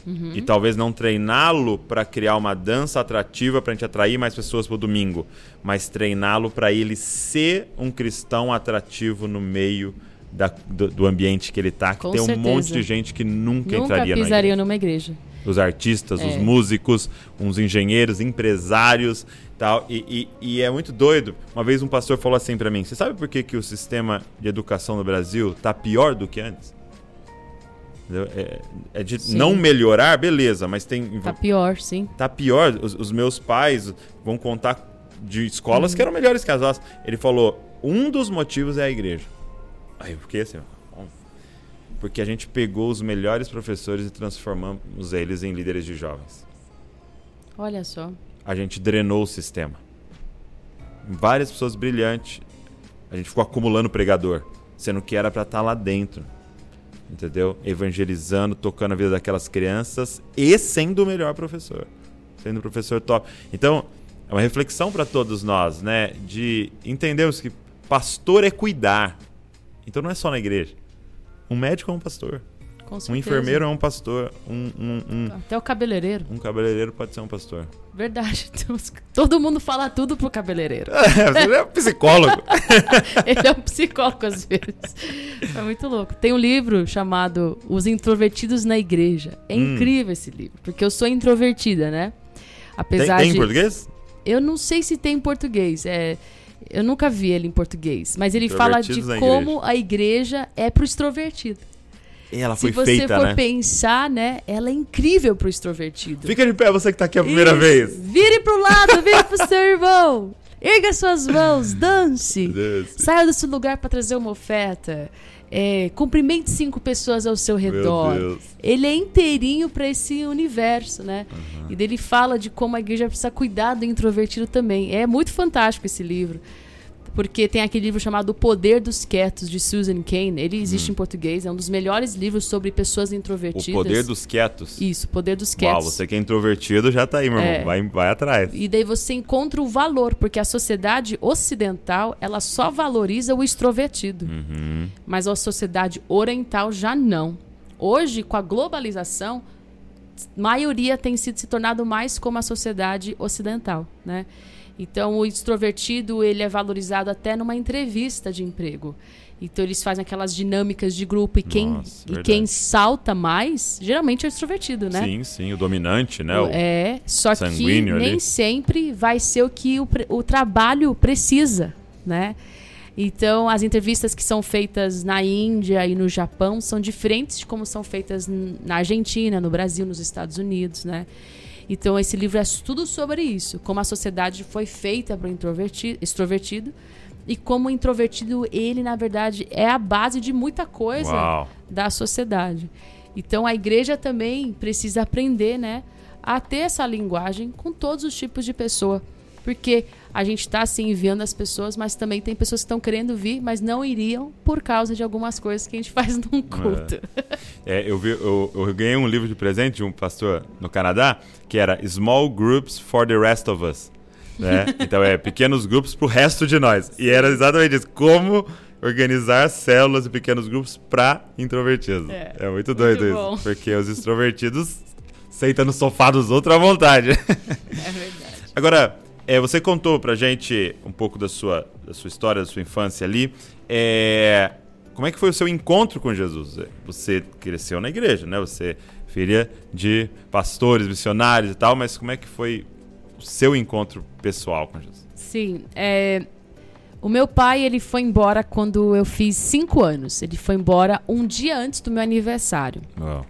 e talvez não treiná-lo para criar uma dança atrativa para a gente atrair mais pessoas para o domingo, mas treiná-lo para ele ser um cristão atrativo no meio da- do, do ambiente que ele tá, que Com tem um certeza. monte de gente que nunca, Nunca entraria na pisaria igreja. numa igreja. Os artistas, os É. músicos, uns engenheiros, empresários, tal. E, e- e é muito doido. Uma vez um pastor falou assim para mim: "Você sabe por que, que o sistema de educação no Brasil tá pior do que antes?" É, é de Sim. não melhorar, beleza, mas tem Tá pior, sim. tá pior. Os, os meus pais vão contar de escolas Uhum. que eram melhores que as nossas. Ele falou: um dos motivos é a igreja. Aí eu fiquei assim, porque a gente pegou os melhores professores e transformamos eles em líderes de jovens. Olha só. A gente drenou o sistema. Várias pessoas brilhantes. A gente ficou acumulando pregador, sendo que era para estar lá dentro. Entendeu? Evangelizando, tocando a vida daquelas crianças e sendo o melhor professor. Sendo o professor top. Então, é uma reflexão para todos nós, né? De entendermos que pastor é cuidar. Então não é só na igreja. Um médico é um pastor. Um enfermeiro é um pastor. Um, um, um, Até o cabeleireiro. um cabeleireiro pode ser um pastor. Verdade. Todo mundo fala tudo pro cabeleireiro. Você é um psicólogo. Ele é um psicólogo às vezes. É muito louco. Tem um livro chamado Os Introvertidos na Igreja. É Hum. incrível esse livro, porque eu sou introvertida, né? Tem, Apesar tem em de português? eu não sei se tem em português. É, eu nunca vi ele em português, mas ele fala de como a igreja é pro extrovertido. Ela Se foi você feita, for né? pensar, né, ela é incrível pro extrovertido. Fica de pé, você que tá aqui a primeira Isso. vez. Vire pro lado, vire pro seu irmão. Erga suas mãos, dance. Dance. Saia do seu lugar para trazer uma oferta. É, cumprimente cinco pessoas ao seu redor. Ele é inteirinho para esse universo, né? Uhum. E dele fala de como a igreja precisa cuidar do introvertido também. É muito fantástico esse livro. Porque tem aquele livro chamado O Poder dos Quietos, de Susan Cain. Ele existe em português, é um dos melhores livros sobre pessoas Hum. O introvertidas. poder dos quietos. Isso, o Poder dos Uau, Quietos. você que é introvertido já tá aí, meu irmão. É. Vai, vai atrás. E daí você encontra o valor, porque a sociedade ocidental, ela só valoriza o extrovertido. Uhum. Mas a sociedade oriental já não. Hoje, com a globalização, maioria tem sido se tornado mais como a sociedade ocidental, né? Então, o extrovertido, ele é valorizado até numa entrevista de emprego. Então, eles fazem aquelas dinâmicas de grupo e quem, Nossa, e quem salta mais, geralmente é o extrovertido, né? Sim, sim, o dominante, né? O- É, só que ali. nem sempre vai ser o que o, o trabalho precisa, né? Então, as entrevistas que são feitas na Índia e no Japão são diferentes de como são feitas na Argentina, no Brasil, nos Estados Unidos, né? Então, esse livro é tudo sobre isso, como a sociedade foi feita para o extrovertido e como o introvertido, ele, na verdade, é a base de muita coisa Uau. da sociedade. Então a igreja também precisa aprender, né, a ter essa linguagem com todos os tipos de pessoa. Porque a gente está assim enviando as pessoas, mas também tem pessoas que estão querendo vir, mas não iriam por causa de algumas coisas que a gente faz num culto. É, eu, vi, eu, eu ganhei um livro de presente de um pastor no Canadá que era Small Groups for the Rest of Us. Né? Então é pequenos grupos pro resto de nós. E era exatamente isso. Como organizar células e pequenos grupos para introvertidos. É, é muito doido muito isso. Porque os extrovertidos sentam no sofá dos outros à vontade. É verdade. Agora, é, você contou pra gente um pouco da sua, da sua história, da sua infância ali. É, como é que foi o seu encontro com Jesus? Você cresceu na igreja, né? Você é filha de pastores, missionários e tal, mas como é que foi o seu encontro pessoal com Jesus? Sim, é, o meu pai ele foi embora quando eu fiz cinco anos. Ele foi embora um dia antes do meu aniversário. Oh,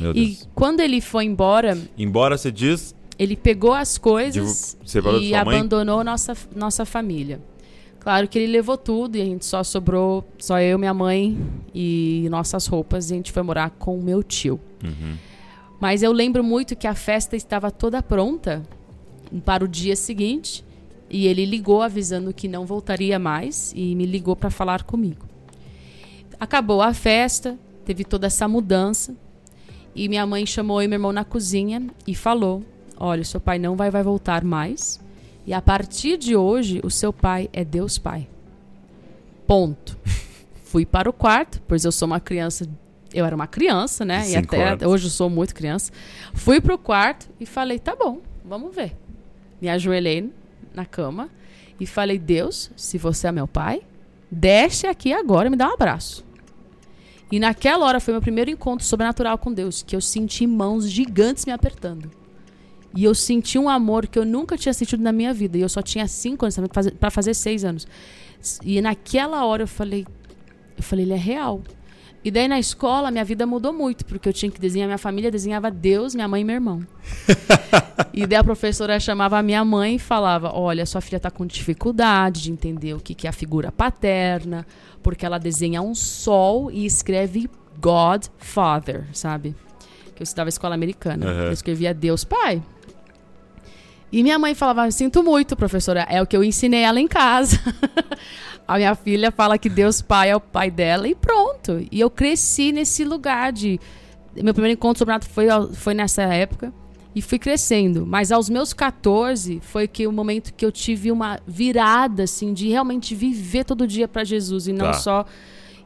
meu Deus. E quando ele foi embora. Embora você diz ele pegou as coisas e abandonou nossa, nossa família. Claro que ele levou tudo e a gente só sobrou, só eu, minha mãe e nossas roupas. E a gente foi morar com o meu tio. Uhum. Mas eu lembro muito que a festa estava toda pronta para o dia seguinte. E ele ligou avisando que não voltaria mais e me ligou para falar comigo. Acabou a festa, teve toda essa mudança. E minha mãe chamou eu e meu irmão na cozinha e falou olha, seu pai não vai, vai voltar mais. E a partir de hoje, o seu pai é Deus Pai. Ponto. Fui para o quarto, pois eu sou uma criança. Eu era uma criança, né? E até hoje eu sou muito criança. Fui para o quarto e falei: tá bom, vamos ver. Me ajoelhei na cama e falei: Deus, se você é meu pai, desce aqui agora e me dá um abraço. E naquela hora foi meu primeiro encontro sobrenatural com Deus, que eu senti mãos gigantes me apertando. E eu senti um amor que eu nunca tinha sentido na minha vida. E eu só tinha cinco anos para fazer seis anos. E naquela hora eu falei, eu falei, ele é real. E daí na escola minha vida mudou muito, porque eu tinha que desenhar minha família, desenhava Deus, minha mãe e meu irmão. e daí a professora chamava a minha mãe e falava: Olha, sua filha está com dificuldade de entender o que, que é a figura paterna, porque ela desenha um sol e escreve God Father, sabe? Que eu estudava escola americana. Uhum. Eu escrevia Deus Pai. E minha mãe falava: Sinto muito, professora, é o que eu ensinei ela em casa. a minha filha fala que Deus Pai é o pai dela e pronto. E eu cresci nesse lugar de. Meu primeiro encontro sobrenatural foi, foi nessa época e fui crescendo. Mas aos meus 14 foi que o momento que eu tive uma virada, assim, de realmente viver todo dia para Jesus e não tá. só.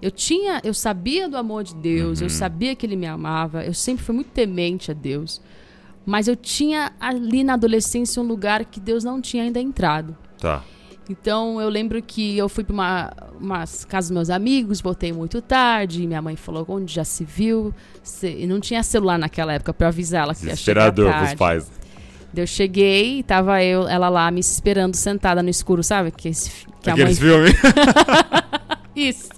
Eu tinha, eu sabia do amor de Deus, uhum. eu sabia que Ele me amava, eu sempre fui muito temente a Deus. Mas eu tinha ali na adolescência um lugar que Deus não tinha ainda entrado. Tá. Então eu lembro que eu fui para uma umas casas dos meus amigos, voltei muito tarde, minha mãe falou onde já se viu, e não tinha celular naquela época para avisar ela que ia chegar tarde. pros pais. Eu cheguei e tava eu, ela lá me esperando sentada no escuro, sabe? Que, esse, que a mãe... filmes. Isso.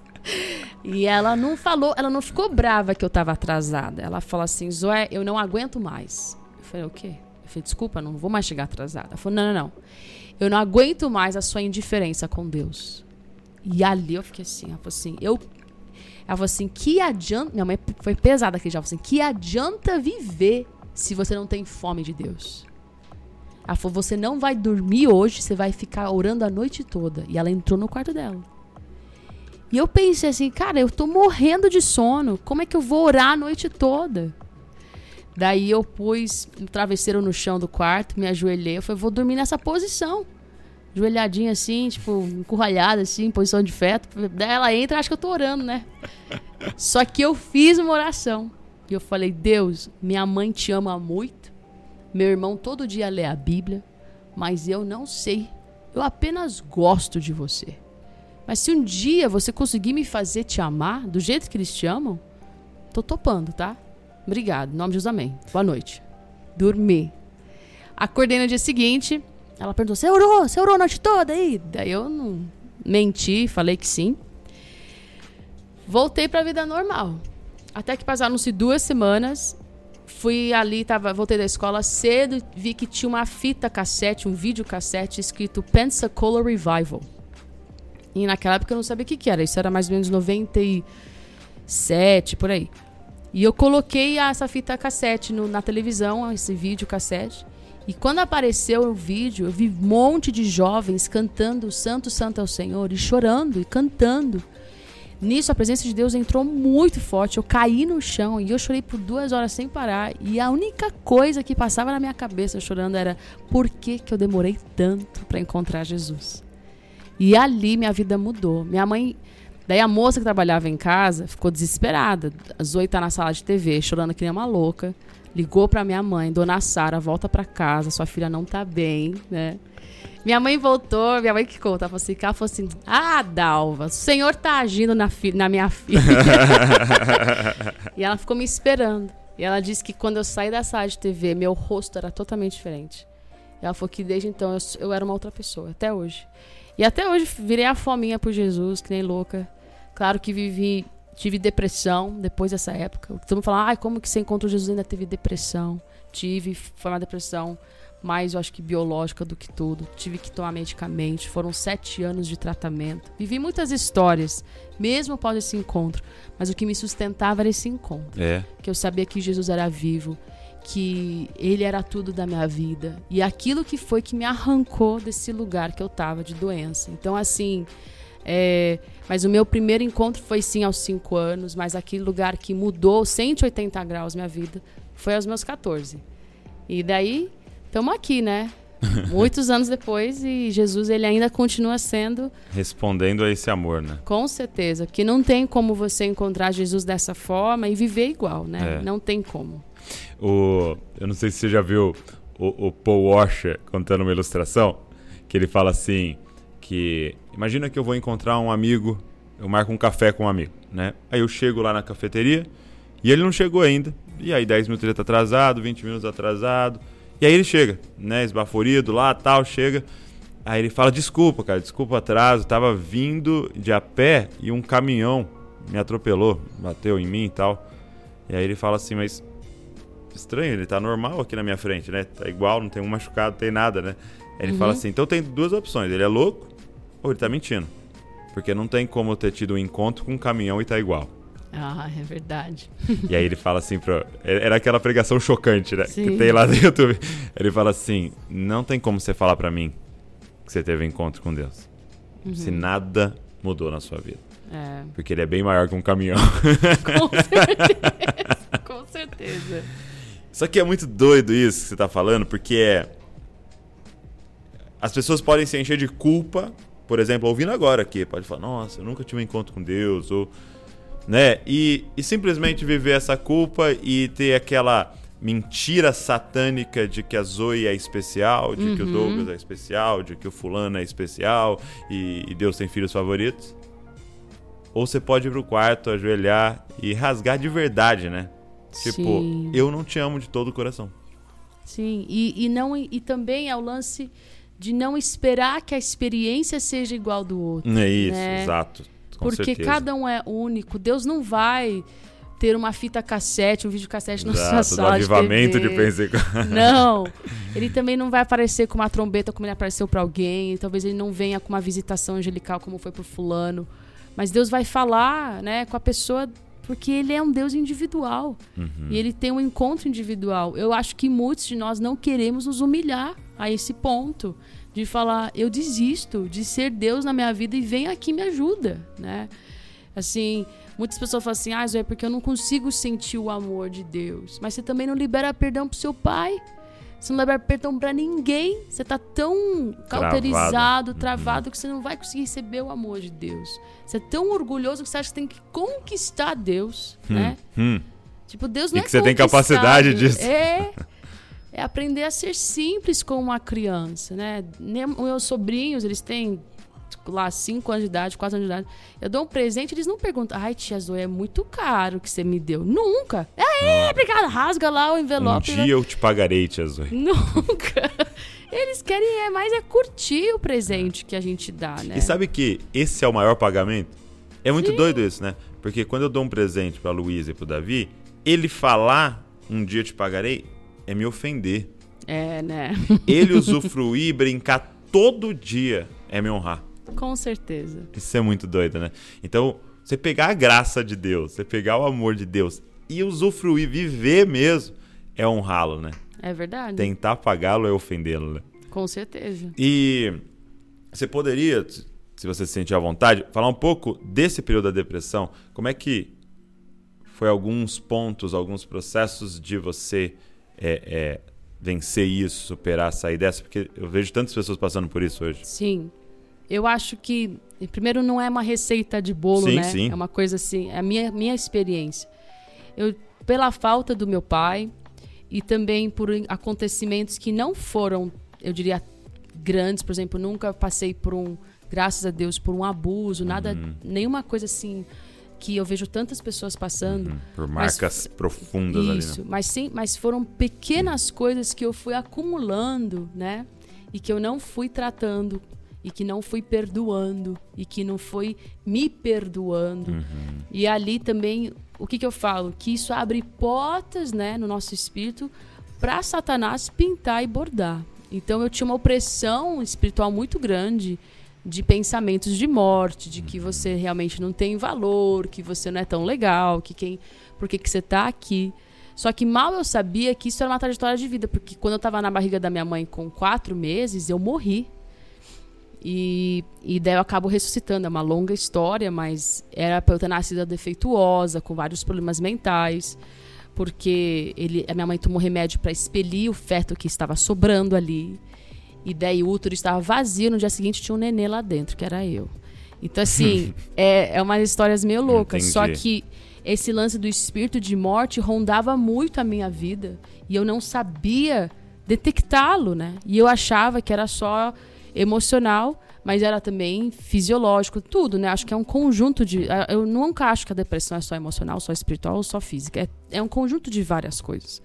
E ela não falou, ela não ficou brava que eu tava atrasada. Ela falou assim: Zoé, eu não aguento mais falei, o quê? Eu falei, desculpa, não vou mais chegar atrasada. Ela falou, não, não, não. Eu não aguento mais a sua indiferença com Deus. E ali eu fiquei assim, ela falou assim, eu. Ela falou assim, que adianta. Minha mãe foi pesada aqui já. Ela falou assim, que adianta viver se você não tem fome de Deus? Ela falou, você não vai dormir hoje, você vai ficar orando a noite toda. E ela entrou no quarto dela. E eu pensei assim, cara, eu tô morrendo de sono. Como é que eu vou orar a noite toda? Daí eu pus o um travesseiro no chão do quarto, me ajoelhei. Eu falei, vou dormir nessa posição. Ajoelhadinha assim, tipo, encurralhada assim, posição de feto. Daí ela entra acho que eu tô orando, né? Só que eu fiz uma oração. E eu falei, Deus, minha mãe te ama muito. Meu irmão todo dia lê a Bíblia. Mas eu não sei. Eu apenas gosto de você. Mas se um dia você conseguir me fazer te amar do jeito que eles te amam, tô topando, tá? Obrigado. Em nome de Jesus, amém. Boa noite. Dormi. Acordei no dia seguinte. Ela perguntou: Você orou? Você orou a noite toda aí? Daí eu não menti, falei que sim. Voltei para a vida normal. Até que passaram-se duas semanas. Fui ali, tava, voltei da escola cedo, vi que tinha uma fita cassete, um vídeo cassete escrito Pensacola Revival. E naquela época eu não sabia o que, que era. Isso era mais ou menos 97, por aí. E eu coloquei essa fita cassete no, na televisão, esse vídeo cassete. E quando apareceu o vídeo, eu vi um monte de jovens cantando Santo, Santo é o Senhor e chorando e cantando. Nisso, a presença de Deus entrou muito forte. Eu caí no chão e eu chorei por duas horas sem parar. E a única coisa que passava na minha cabeça chorando era por que, que eu demorei tanto para encontrar Jesus? E ali minha vida mudou. Minha mãe. Daí a moça que trabalhava em casa ficou desesperada. A Zoe tá na sala de TV, chorando que nem uma louca. Ligou para minha mãe, Dona Sara, volta para casa, sua filha não tá bem, né? Minha mãe voltou, minha mãe que conta, falou assim, ela falou assim, ah, Dalva, o senhor tá agindo na, na minha filha. e ela ficou me esperando. E ela disse que quando eu saí da sala de TV, meu rosto era totalmente diferente. E ela falou que desde então eu, eu era uma outra pessoa, até hoje. E até hoje virei a fominha por Jesus, que nem louca. Claro que vivi, tive depressão depois dessa época. Todo mundo fala, ah, como que você encontrou Jesus ainda teve depressão? Tive, foi uma depressão mais, eu acho que biológica do que tudo. Tive que tomar medicamento. Foram sete anos de tratamento. Vivi muitas histórias, mesmo após esse encontro. Mas o que me sustentava era esse encontro. É. Que eu sabia que Jesus era vivo, que ele era tudo da minha vida. E aquilo que foi que me arrancou desse lugar que eu tava de doença. Então, assim. É, mas o meu primeiro encontro foi sim aos cinco anos, mas aquele lugar que mudou 180 graus minha vida foi aos meus 14. E daí estamos aqui, né? Muitos anos depois e Jesus ele ainda continua sendo respondendo a esse amor, né? Com certeza, que não tem como você encontrar Jesus dessa forma e viver igual, né? É. Não tem como. O, eu não sei se você já viu o, o Paul Washer contando uma ilustração que ele fala assim que imagina que eu vou encontrar um amigo, eu marco um café com um amigo, né? Aí eu chego lá na cafeteria e ele não chegou ainda. E aí 10 minutos ele tá atrasado, 20 minutos atrasado. E aí ele chega, né, esbaforido lá, tal, chega. Aí ele fala: "Desculpa, cara, desculpa o atraso, tava vindo de a pé e um caminhão me atropelou, bateu em mim e tal". E aí ele fala assim: "Mas estranho, ele tá normal aqui na minha frente, né? Tá igual, não tem um machucado, não tem nada, né?". Aí ele uhum. fala assim: "Então tem duas opções, ele é louco ou ele tá mentindo". Porque não tem como eu ter tido um encontro com um caminhão e tá igual. Ah, é verdade. E aí ele fala assim, pro... era aquela pregação chocante, né? Sim. Que tem lá no YouTube. Ele fala assim: não tem como você falar para mim que você teve um encontro com Deus. Uhum. Se nada mudou na sua vida. É. Porque ele é bem maior que um caminhão. Com certeza. Com certeza. Só que é muito doido isso que você tá falando, porque é. As pessoas podem se encher de culpa, por exemplo, ouvindo agora aqui, pode falar, nossa, eu nunca tive um encontro com Deus, ou né? E, e simplesmente viver essa culpa e ter aquela mentira satânica de que a Zoe é especial, de uhum. que o uhum. Douglas é especial, de que o fulano é especial e, e Deus tem filhos favoritos. Ou você pode ir pro quarto, ajoelhar e rasgar de verdade, né? Tipo, Sim. eu não te amo de todo o coração. Sim, e, e, não, e também é o lance de não esperar que a experiência seja igual do outro. É isso, né? exato porque certeza. cada um é único. Deus não vai ter uma fita cassete, um vídeo cassete na sua sala avivamento de, TV. de Não. Ele também não vai aparecer com uma trombeta como ele apareceu para alguém. Talvez ele não venha com uma visitação angelical como foi pro fulano. Mas Deus vai falar, né, com a pessoa porque ele é um Deus individual. Uhum. E ele tem um encontro individual. Eu acho que muitos de nós não queremos nos humilhar a esse ponto de falar, eu desisto de ser Deus na minha vida e vem aqui me ajuda, né? Assim, muitas pessoas falam assim, ah, Zé, porque eu não consigo sentir o amor de Deus. Mas você também não libera perdão pro seu pai. Você não libera perdão para ninguém. Você tá tão cauterizado, travado, travado, que você não vai conseguir receber o amor de Deus. Você é tão orgulhoso que você acha que tem que conquistar Deus, hum, né? Hum. Tipo, Deus não e é que você tem capacidade disso. É. é aprender a ser simples com uma criança, né? Meus sobrinhos, eles têm lá 5 anos de idade, 4 anos de idade. Eu dou um presente, eles não perguntam, ai, tia Zoe, é muito caro que você me deu. Nunca. É, obrigada, rasga lá o envelope. Um dia eu te pagarei, tia Zoe. Nunca. Eles querem é mais é curtir o presente que a gente dá, né? E sabe que esse é o maior pagamento? É muito Sim. doido isso, né? Porque quando eu dou um presente pra Luísa e pro Davi, ele falar um dia eu te pagarei é me ofender. É, né? Ele usufruir, brincar todo dia é me honrar. Com certeza. Isso é muito doido, né? Então, você pegar a graça de Deus, você pegar o amor de Deus e usufruir, viver mesmo, é honrá-lo, né? É verdade. Tentar pagá-lo é ofendê-lo, né? Com certeza. E você poderia, se você se sentir à vontade, falar um pouco desse período da depressão. Como é que foi alguns pontos, alguns processos de você é, é, vencer isso, superar, sair dessa? Porque eu vejo tantas pessoas passando por isso hoje. Sim. Eu acho que, primeiro, não é uma receita de bolo, sim, né? Sim. É uma coisa assim, é a minha, minha experiência. Eu, pela falta do meu pai e também por acontecimentos que não foram, eu diria, grandes, por exemplo, nunca passei por um, graças a Deus, por um abuso, nada, Uhum. nenhuma coisa assim que eu vejo tantas pessoas passando. Uhum. Por marcas profundas Isso, ali, né? mas sim, mas foram pequenas coisas que eu fui acumulando, né? E que eu não fui tratando e que não fui perdoando e que não foi me perdoando. Uhum. E ali também, o que que eu falo? Que isso abre portas, né, no nosso espírito para Satanás pintar e bordar. Então eu tinha uma opressão espiritual muito grande de pensamentos de morte, de que você realmente não tem valor, que você não é tão legal, que quem, por que que você tá aqui? Só que mal eu sabia que isso era uma trajetória de vida, porque quando eu tava na barriga da minha mãe com quatro meses, eu morri. E, e daí eu acabo ressuscitando. É uma longa história, mas era pra eu ter nascido defeituosa, com vários problemas mentais. Porque ele, a minha mãe tomou remédio para expelir o feto que estava sobrando ali. E daí o útero estava vazio. No dia seguinte tinha um nenê lá dentro, que era eu. Então, assim, é, é umas histórias meio loucas. Entendi. Só que esse lance do espírito de morte rondava muito a minha vida. E eu não sabia detectá-lo, né? E eu achava que era só emocional, mas era também fisiológico, tudo, né? Acho que é um conjunto de. Eu nunca acho que a depressão é só emocional, só espiritual ou só física. É, é um conjunto de várias coisas.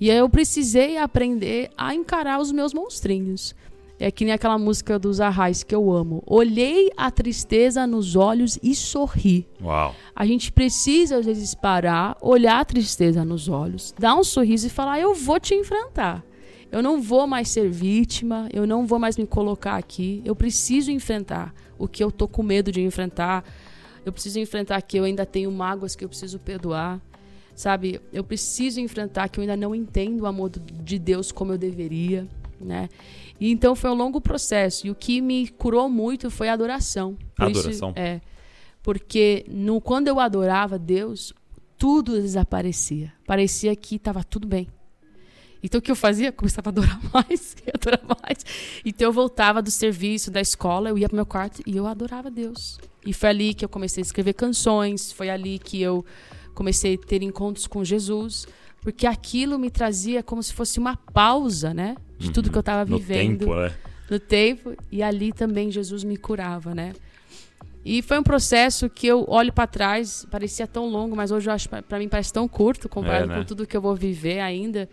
E aí eu precisei aprender a encarar os meus monstrinhos. É que nem aquela música dos Arrais que eu amo. Olhei a tristeza nos olhos e sorri. Uau. A gente precisa, às vezes, parar, olhar a tristeza nos olhos, dar um sorriso e falar: Eu vou te enfrentar. Eu não vou mais ser vítima, eu não vou mais me colocar aqui. Eu preciso enfrentar o que eu tô com medo de enfrentar. Eu preciso enfrentar que eu ainda tenho mágoas que eu preciso perdoar. Sabe? Eu preciso enfrentar que eu ainda não entendo o amor de Deus como eu deveria, né? E então foi um longo processo. E o que me curou muito foi a adoração. Por isso- Adoração? é. Porque no, quando eu adorava Deus, tudo desaparecia. Parecia que estava tudo bem. Então o que eu fazia? Começava a adorar mais, e adorar mais. Então eu voltava do serviço, da escola, eu ia pro meu quarto e eu adorava Deus. E foi ali que eu comecei a escrever canções, foi ali que eu comecei a ter encontros com Jesus, porque aquilo me trazia como se fosse uma pausa, né? De tudo que eu estava No vivendo tempo, né? no tempo e ali também Jesus me curava, né? E foi um processo que eu olho para trás, parecia tão longo, mas hoje eu acho para mim parece tão curto comparado É, né? com tudo que eu vou viver ainda.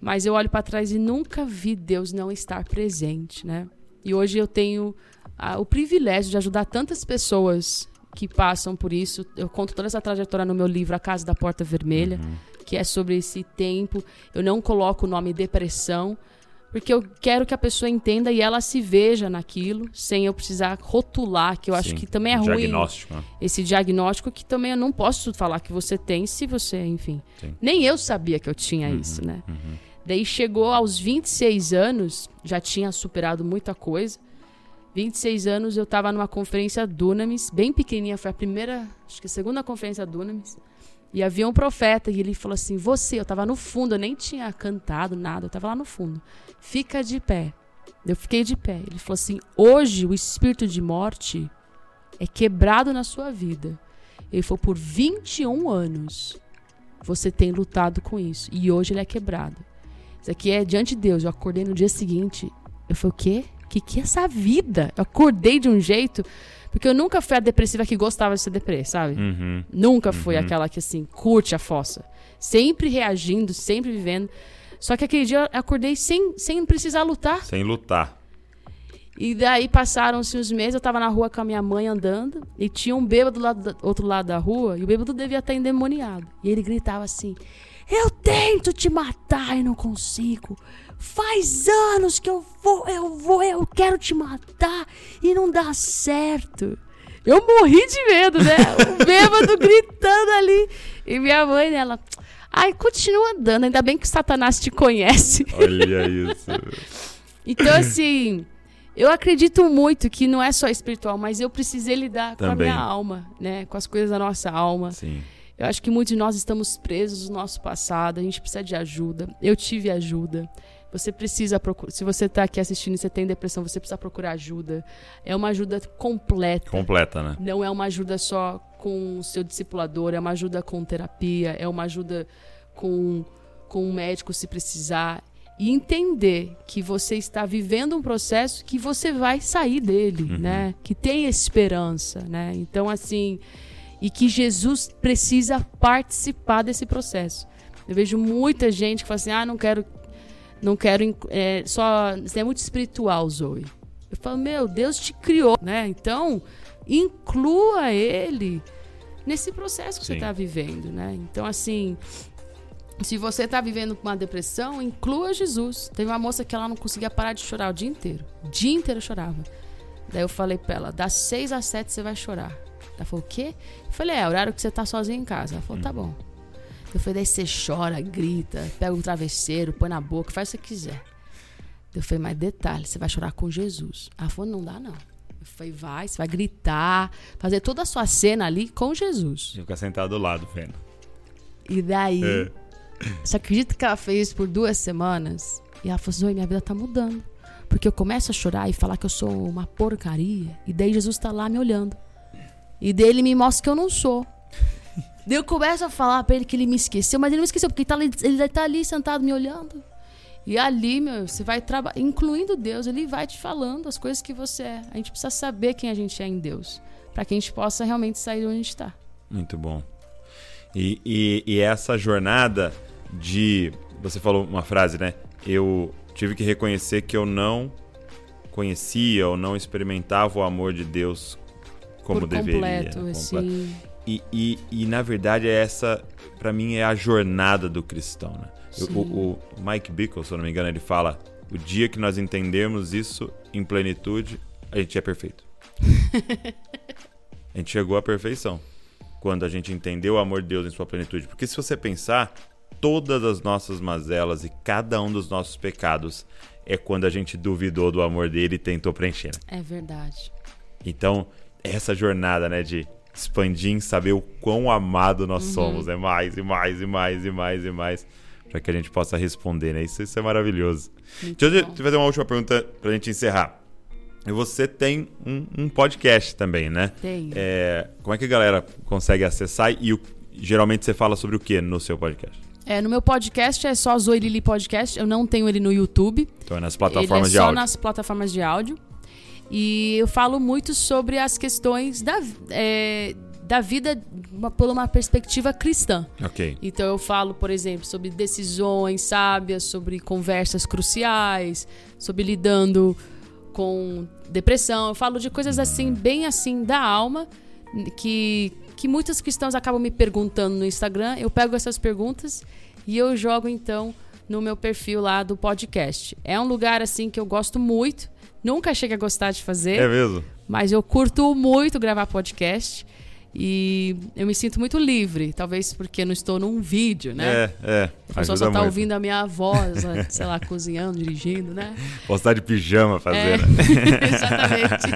Mas eu olho para trás e nunca vi Deus não estar presente, né? E hoje eu tenho ah, o privilégio de ajudar tantas pessoas que passam por isso. Eu conto toda essa trajetória no meu livro A Casa da Porta Vermelha, que é sobre esse tempo. Eu não coloco o nome depressão, porque eu quero que a pessoa entenda e ela se veja naquilo, sem eu precisar rotular, que eu acho Sim. que também é ruim Diagnóstico, né? esse diagnóstico que também eu não posso falar que você tem se você, enfim. Sim. Nem eu sabia que eu tinha isso, né? Daí chegou aos 26 anos, já tinha superado muita coisa. 26 anos eu estava numa conferência Dunamis, bem pequenininha, foi a primeira, acho que a segunda conferência Dunamis. E havia um profeta e ele falou assim: Você, eu estava no fundo, eu nem tinha cantado nada, eu estava lá no fundo. Fica de pé. Eu fiquei de pé. Ele falou assim: Hoje o espírito de morte é quebrado na sua vida. Ele falou: Por 21 anos você tem lutado com isso. E hoje ele é quebrado. Isso aqui é diante de Deus. Eu acordei no dia seguinte. Eu falei: O quê? O que, que é essa vida? Eu acordei de um jeito. Porque eu nunca fui a depressiva que gostava de ser deprê, sabe? Uhum. Nunca fui aquela que, assim, curte a fossa. Sempre reagindo, sempre vivendo. Só que aquele dia eu acordei sem, sem precisar lutar. Sem lutar. E daí passaram-se uns meses, eu tava na rua com a minha mãe andando, e tinha um bêbado do lado outro lado da rua, e o bêbado devia estar endemoniado. E ele gritava assim: Eu tento te matar e não consigo. Faz anos que eu vou, eu vou, eu quero te matar e não dá certo. Eu morri de medo, né? O bêbado gritando ali. E minha mãe, ela. Ai, continua andando, ainda bem que Satanás te conhece. Olha isso. Então, assim, Eu acredito muito que não é só espiritual, mas eu precisei lidar com a Também. minha alma, né? Com as coisas da nossa alma. Sim. Eu acho que muitos de nós estamos presos no nosso passado, a gente precisa de ajuda. Eu tive ajuda. Você precisa procurar. Se você está aqui assistindo e você tem depressão, você precisa procurar ajuda. É uma ajuda completa. Completa, né? Não é uma ajuda só com o seu discipulador, é uma ajuda com terapia, é uma ajuda com, com um médico se precisar. E entender que você está vivendo um processo que você vai sair dele, né? Que tem esperança, né? Então, assim, e que Jesus precisa participar desse processo. Eu vejo muita gente que fala assim, ah, não quero, não quero, é, só, é muito espiritual, Zoe. Eu falo, meu, Deus te criou, né? Então, inclua ele nesse processo que você Sim. está vivendo, né? Então, assim, se você está vivendo uma depressão, inclua Jesus. Teve uma moça que ela não conseguia parar de chorar o dia inteiro. O dia inteiro chorava. Daí eu falei pra ela, das seis às sete você vai chorar. Ela falou, o quê? Eu falei, é, horário que você tá sozinha em casa. Ela falou, tá bom. Eu falei, daí você chora, grita, pega um travesseiro, põe na boca, faz o que você quiser. Eu falei, mas detalhe, você vai chorar com Jesus. Ela falou, não dá não. Eu falei, vai, você vai gritar, fazer toda a sua cena ali com Jesus. Fica sentado do lado, vendo. E daí, É. você acredita que ela fez isso por duas semanas? E ela falou assim, minha vida tá mudando. Porque eu começo a chorar e falar que eu sou uma porcaria. E daí Jesus tá lá me olhando. E daí ele me mostra que eu não sou. daí eu começo a falar pra ele que ele me esqueceu. Mas ele não esqueceu, porque ele tá ali, ele tá ali sentado me olhando. E ali, meu, você vai trabalhar, incluindo Deus, ele vai te falando as coisas que você é. A gente precisa saber quem a gente é em Deus. Pra que a gente possa realmente sair de onde a gente tá. Muito bom. E, e, e essa jornada de. Você falou uma frase, né? Eu tive que reconhecer que eu não conhecia ou não experimentava o amor de Deus como por deveria. completo, né? assim. E, e, e, na verdade é essa, pra mim, é a jornada do cristão, né? Eu-. O, o Mike Bickle, se eu não me engano, ele fala: o dia que nós entendermos isso em plenitude, a gente é perfeito. a gente chegou à perfeição quando a gente entendeu o amor de Deus em sua plenitude. Porque se você pensar, todas as nossas mazelas e cada um dos nossos pecados é quando a gente duvidou do amor dele e tentou preencher. né? É verdade. Então, essa jornada, né, de expandir em saber o quão amado nós Uhum. somos, é mais e mais e mais e mais e mais, para que a gente possa responder, né? Isso, isso é maravilhoso. Muito Deixa eu te fazer uma última pergunta pra gente encerrar. E Você tem um, um podcast também, né? Tenho. É, como é que a galera consegue acessar e o- geralmente você fala sobre o que no seu podcast? É, no meu podcast é só Zoe Lili Podcast. Eu não tenho ele no YouTube. Então é nas ele plataformas é de só áudio. nas plataformas de áudio. E eu falo muito sobre as questões da, é, da vida uma- por uma perspectiva cristã. Ok. Então eu falo, por exemplo, sobre decisões sábias, sobre conversas cruciais, sobre lidando com depressão. Eu falo de coisas assim, bem assim, da alma, que, que muitos cristãos acabam me perguntando no Instagram. Eu pego essas perguntas e eu jogo então no meu perfil lá do podcast. É um lugar assim que eu gosto muito. Nunca cheguei a gostar de fazer. É mesmo? Mas eu curto muito gravar podcast e eu me sinto muito livre, talvez porque não estou num vídeo, né? É, é. A pessoa só tá muito. ouvindo a minha voz, né, sei lá, cozinhando, dirigindo, né? Posso estar de pijama fazendo. É, exatamente.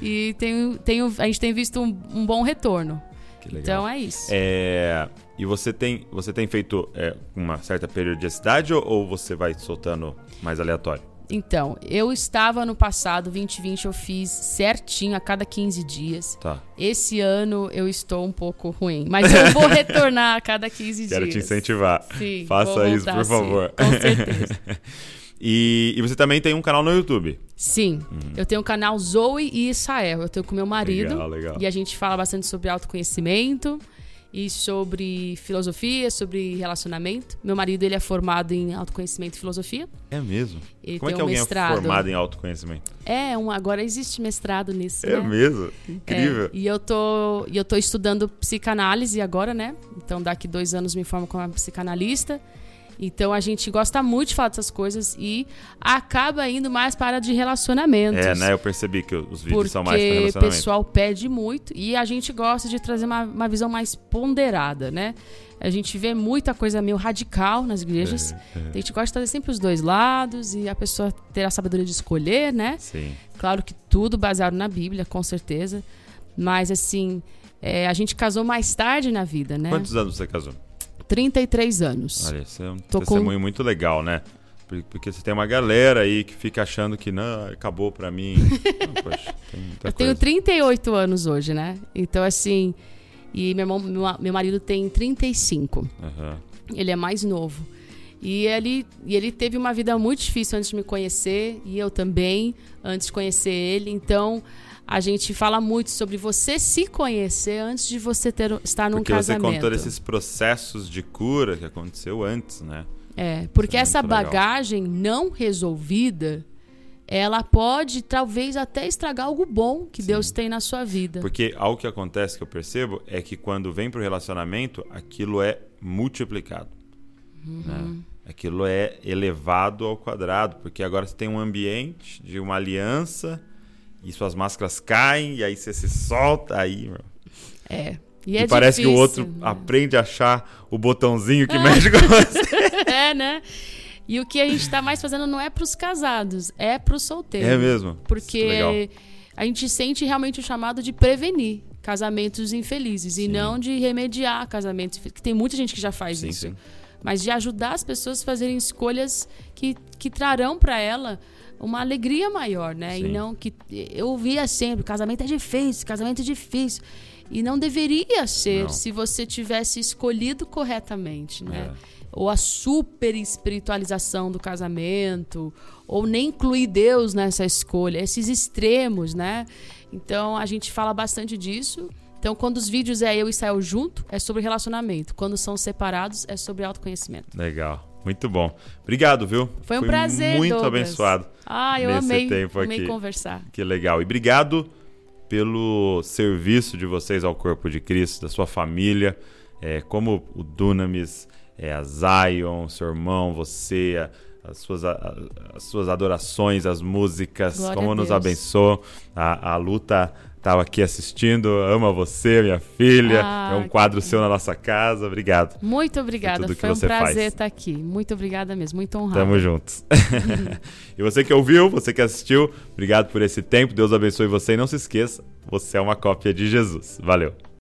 e tenho, tenho, a gente tem visto um, um bom retorno. Que legal. Então é isso. É, e você tem, você tem feito é, uma certa periodicidade ou, ou você vai soltando mais aleatório? Então, eu estava no passado, 2020, eu fiz certinho a cada 15 dias. Tá. Esse ano eu estou um pouco ruim, mas eu vou retornar a cada 15 Quero dias. te incentivar. Sim, Faça vou isso, voltar, por sim, favor. com certeza. e, e você também tem um canal no YouTube. Sim, eu tenho o canal Zoe e Israel. Eu tenho com meu marido. Legal, legal. E a gente fala bastante sobre autoconhecimento e sobre filosofia, sobre relacionamento. Meu marido ele é formado em autoconhecimento e filosofia. É mesmo? Ele Como é que um alguém mestrado. é formado em autoconhecimento? É, um, agora existe mestrado nisso, É né? mesmo? É, Incrível. e eu tô, eu tô estudando psicanálise agora, né? Então daqui dois anos me formo como psicanalista. Então a gente gosta muito de falar dessas coisas e acaba indo mais para de relacionamentos. É, né? Eu percebi que os vídeos Porque são mais para o relacionamento. pessoal pede muito e a gente gosta de trazer uma, uma visão mais ponderada, né? A gente vê muita coisa meio radical nas igrejas. É, A gente gosta de trazer sempre os dois lados e a pessoa ter a sabedoria de escolher, né? Sim. Claro que tudo baseado na Bíblia, com certeza. Mas, assim, é, a gente casou mais tarde na vida, né? Quantos anos você casou? 33 anos. Olha, isso é um Tô com- testemunho muito legal, né? Por- Porque você tem uma galera aí que fica achando que não, acabou pra mim. Não, poxa, Eu tenho coisa. 38 anos hoje, né? Então, assim. E meu, irmão, meu, meu marido tem 35. Aham. Ele é mais novo. E ele, e ele teve uma vida muito difícil antes de me conhecer, e eu também, antes de conhecer ele. Então, a gente fala muito sobre você se conhecer antes de você ter, estar num Porque casamento. você contou desses processos de cura que aconteceu antes, né? É, porque Isso é essa muito legal. bagagem não resolvida, ela pode talvez até estragar algo bom que Deus tem na sua vida. Porque algo que acontece que eu percebo é que quando vem pro relacionamento, aquilo é multiplicado. Uhum. né? Aquilo é elevado ao quadrado, porque agora você tem um ambiente de uma aliança e suas máscaras caem e aí você se solta aí, meu. É. E, E, é parece que o difícil, outro né? aprende a achar o botãozinho que mexe com você. é, né? E o que a gente tá mais fazendo não é pros casados, é pros solteiros. É mesmo? Que Porque legal. a gente sente realmente o chamado de prevenir casamentos infelizes e Sim. não de remediar casamentos infelizes. Que tem muita gente que já faz Sim, isso. sim. Mas de ajudar as pessoas a fazerem escolhas que, que trarão para ela uma alegria maior, né? Sim. E não que eu ouvia sempre, casamento é difícil, casamento é difícil. E não deveria ser Não. se você tivesse escolhido corretamente, né? É. Ou a super espiritualização do casamento, ou nem incluir Deus nessa escolha, esses extremos, né? Então a gente fala bastante disso. Então, quando os vídeos é eu e Israel junto, é sobre relacionamento. Quando são separados, é sobre autoconhecimento. Legal. Muito bom. Obrigado, viu? Foi um Fui prazer, Muito Douglas. abençoado. Ah, eu nesse amei, tempo amei aqui. conversar. Que legal. E obrigado pelo serviço de vocês ao corpo de Cristo, da sua família, é, como o Dunamis, é, a Zion, seu irmão, você, a- as, suas, a- as suas adorações, as músicas, Glória como nos Deus. abençoou. A, a Luta estava aqui assistindo, ama você, minha filha. Ah, é um quadro seu na nossa casa. Obrigado. Muito obrigada, que foi um prazer faz. estar aqui. Muito obrigada mesmo, muito honrada. Tamo juntos. e você que ouviu, você que assistiu, obrigado por esse tempo. Deus abençoe você e não se esqueça, você é uma cópia de Jesus. Valeu.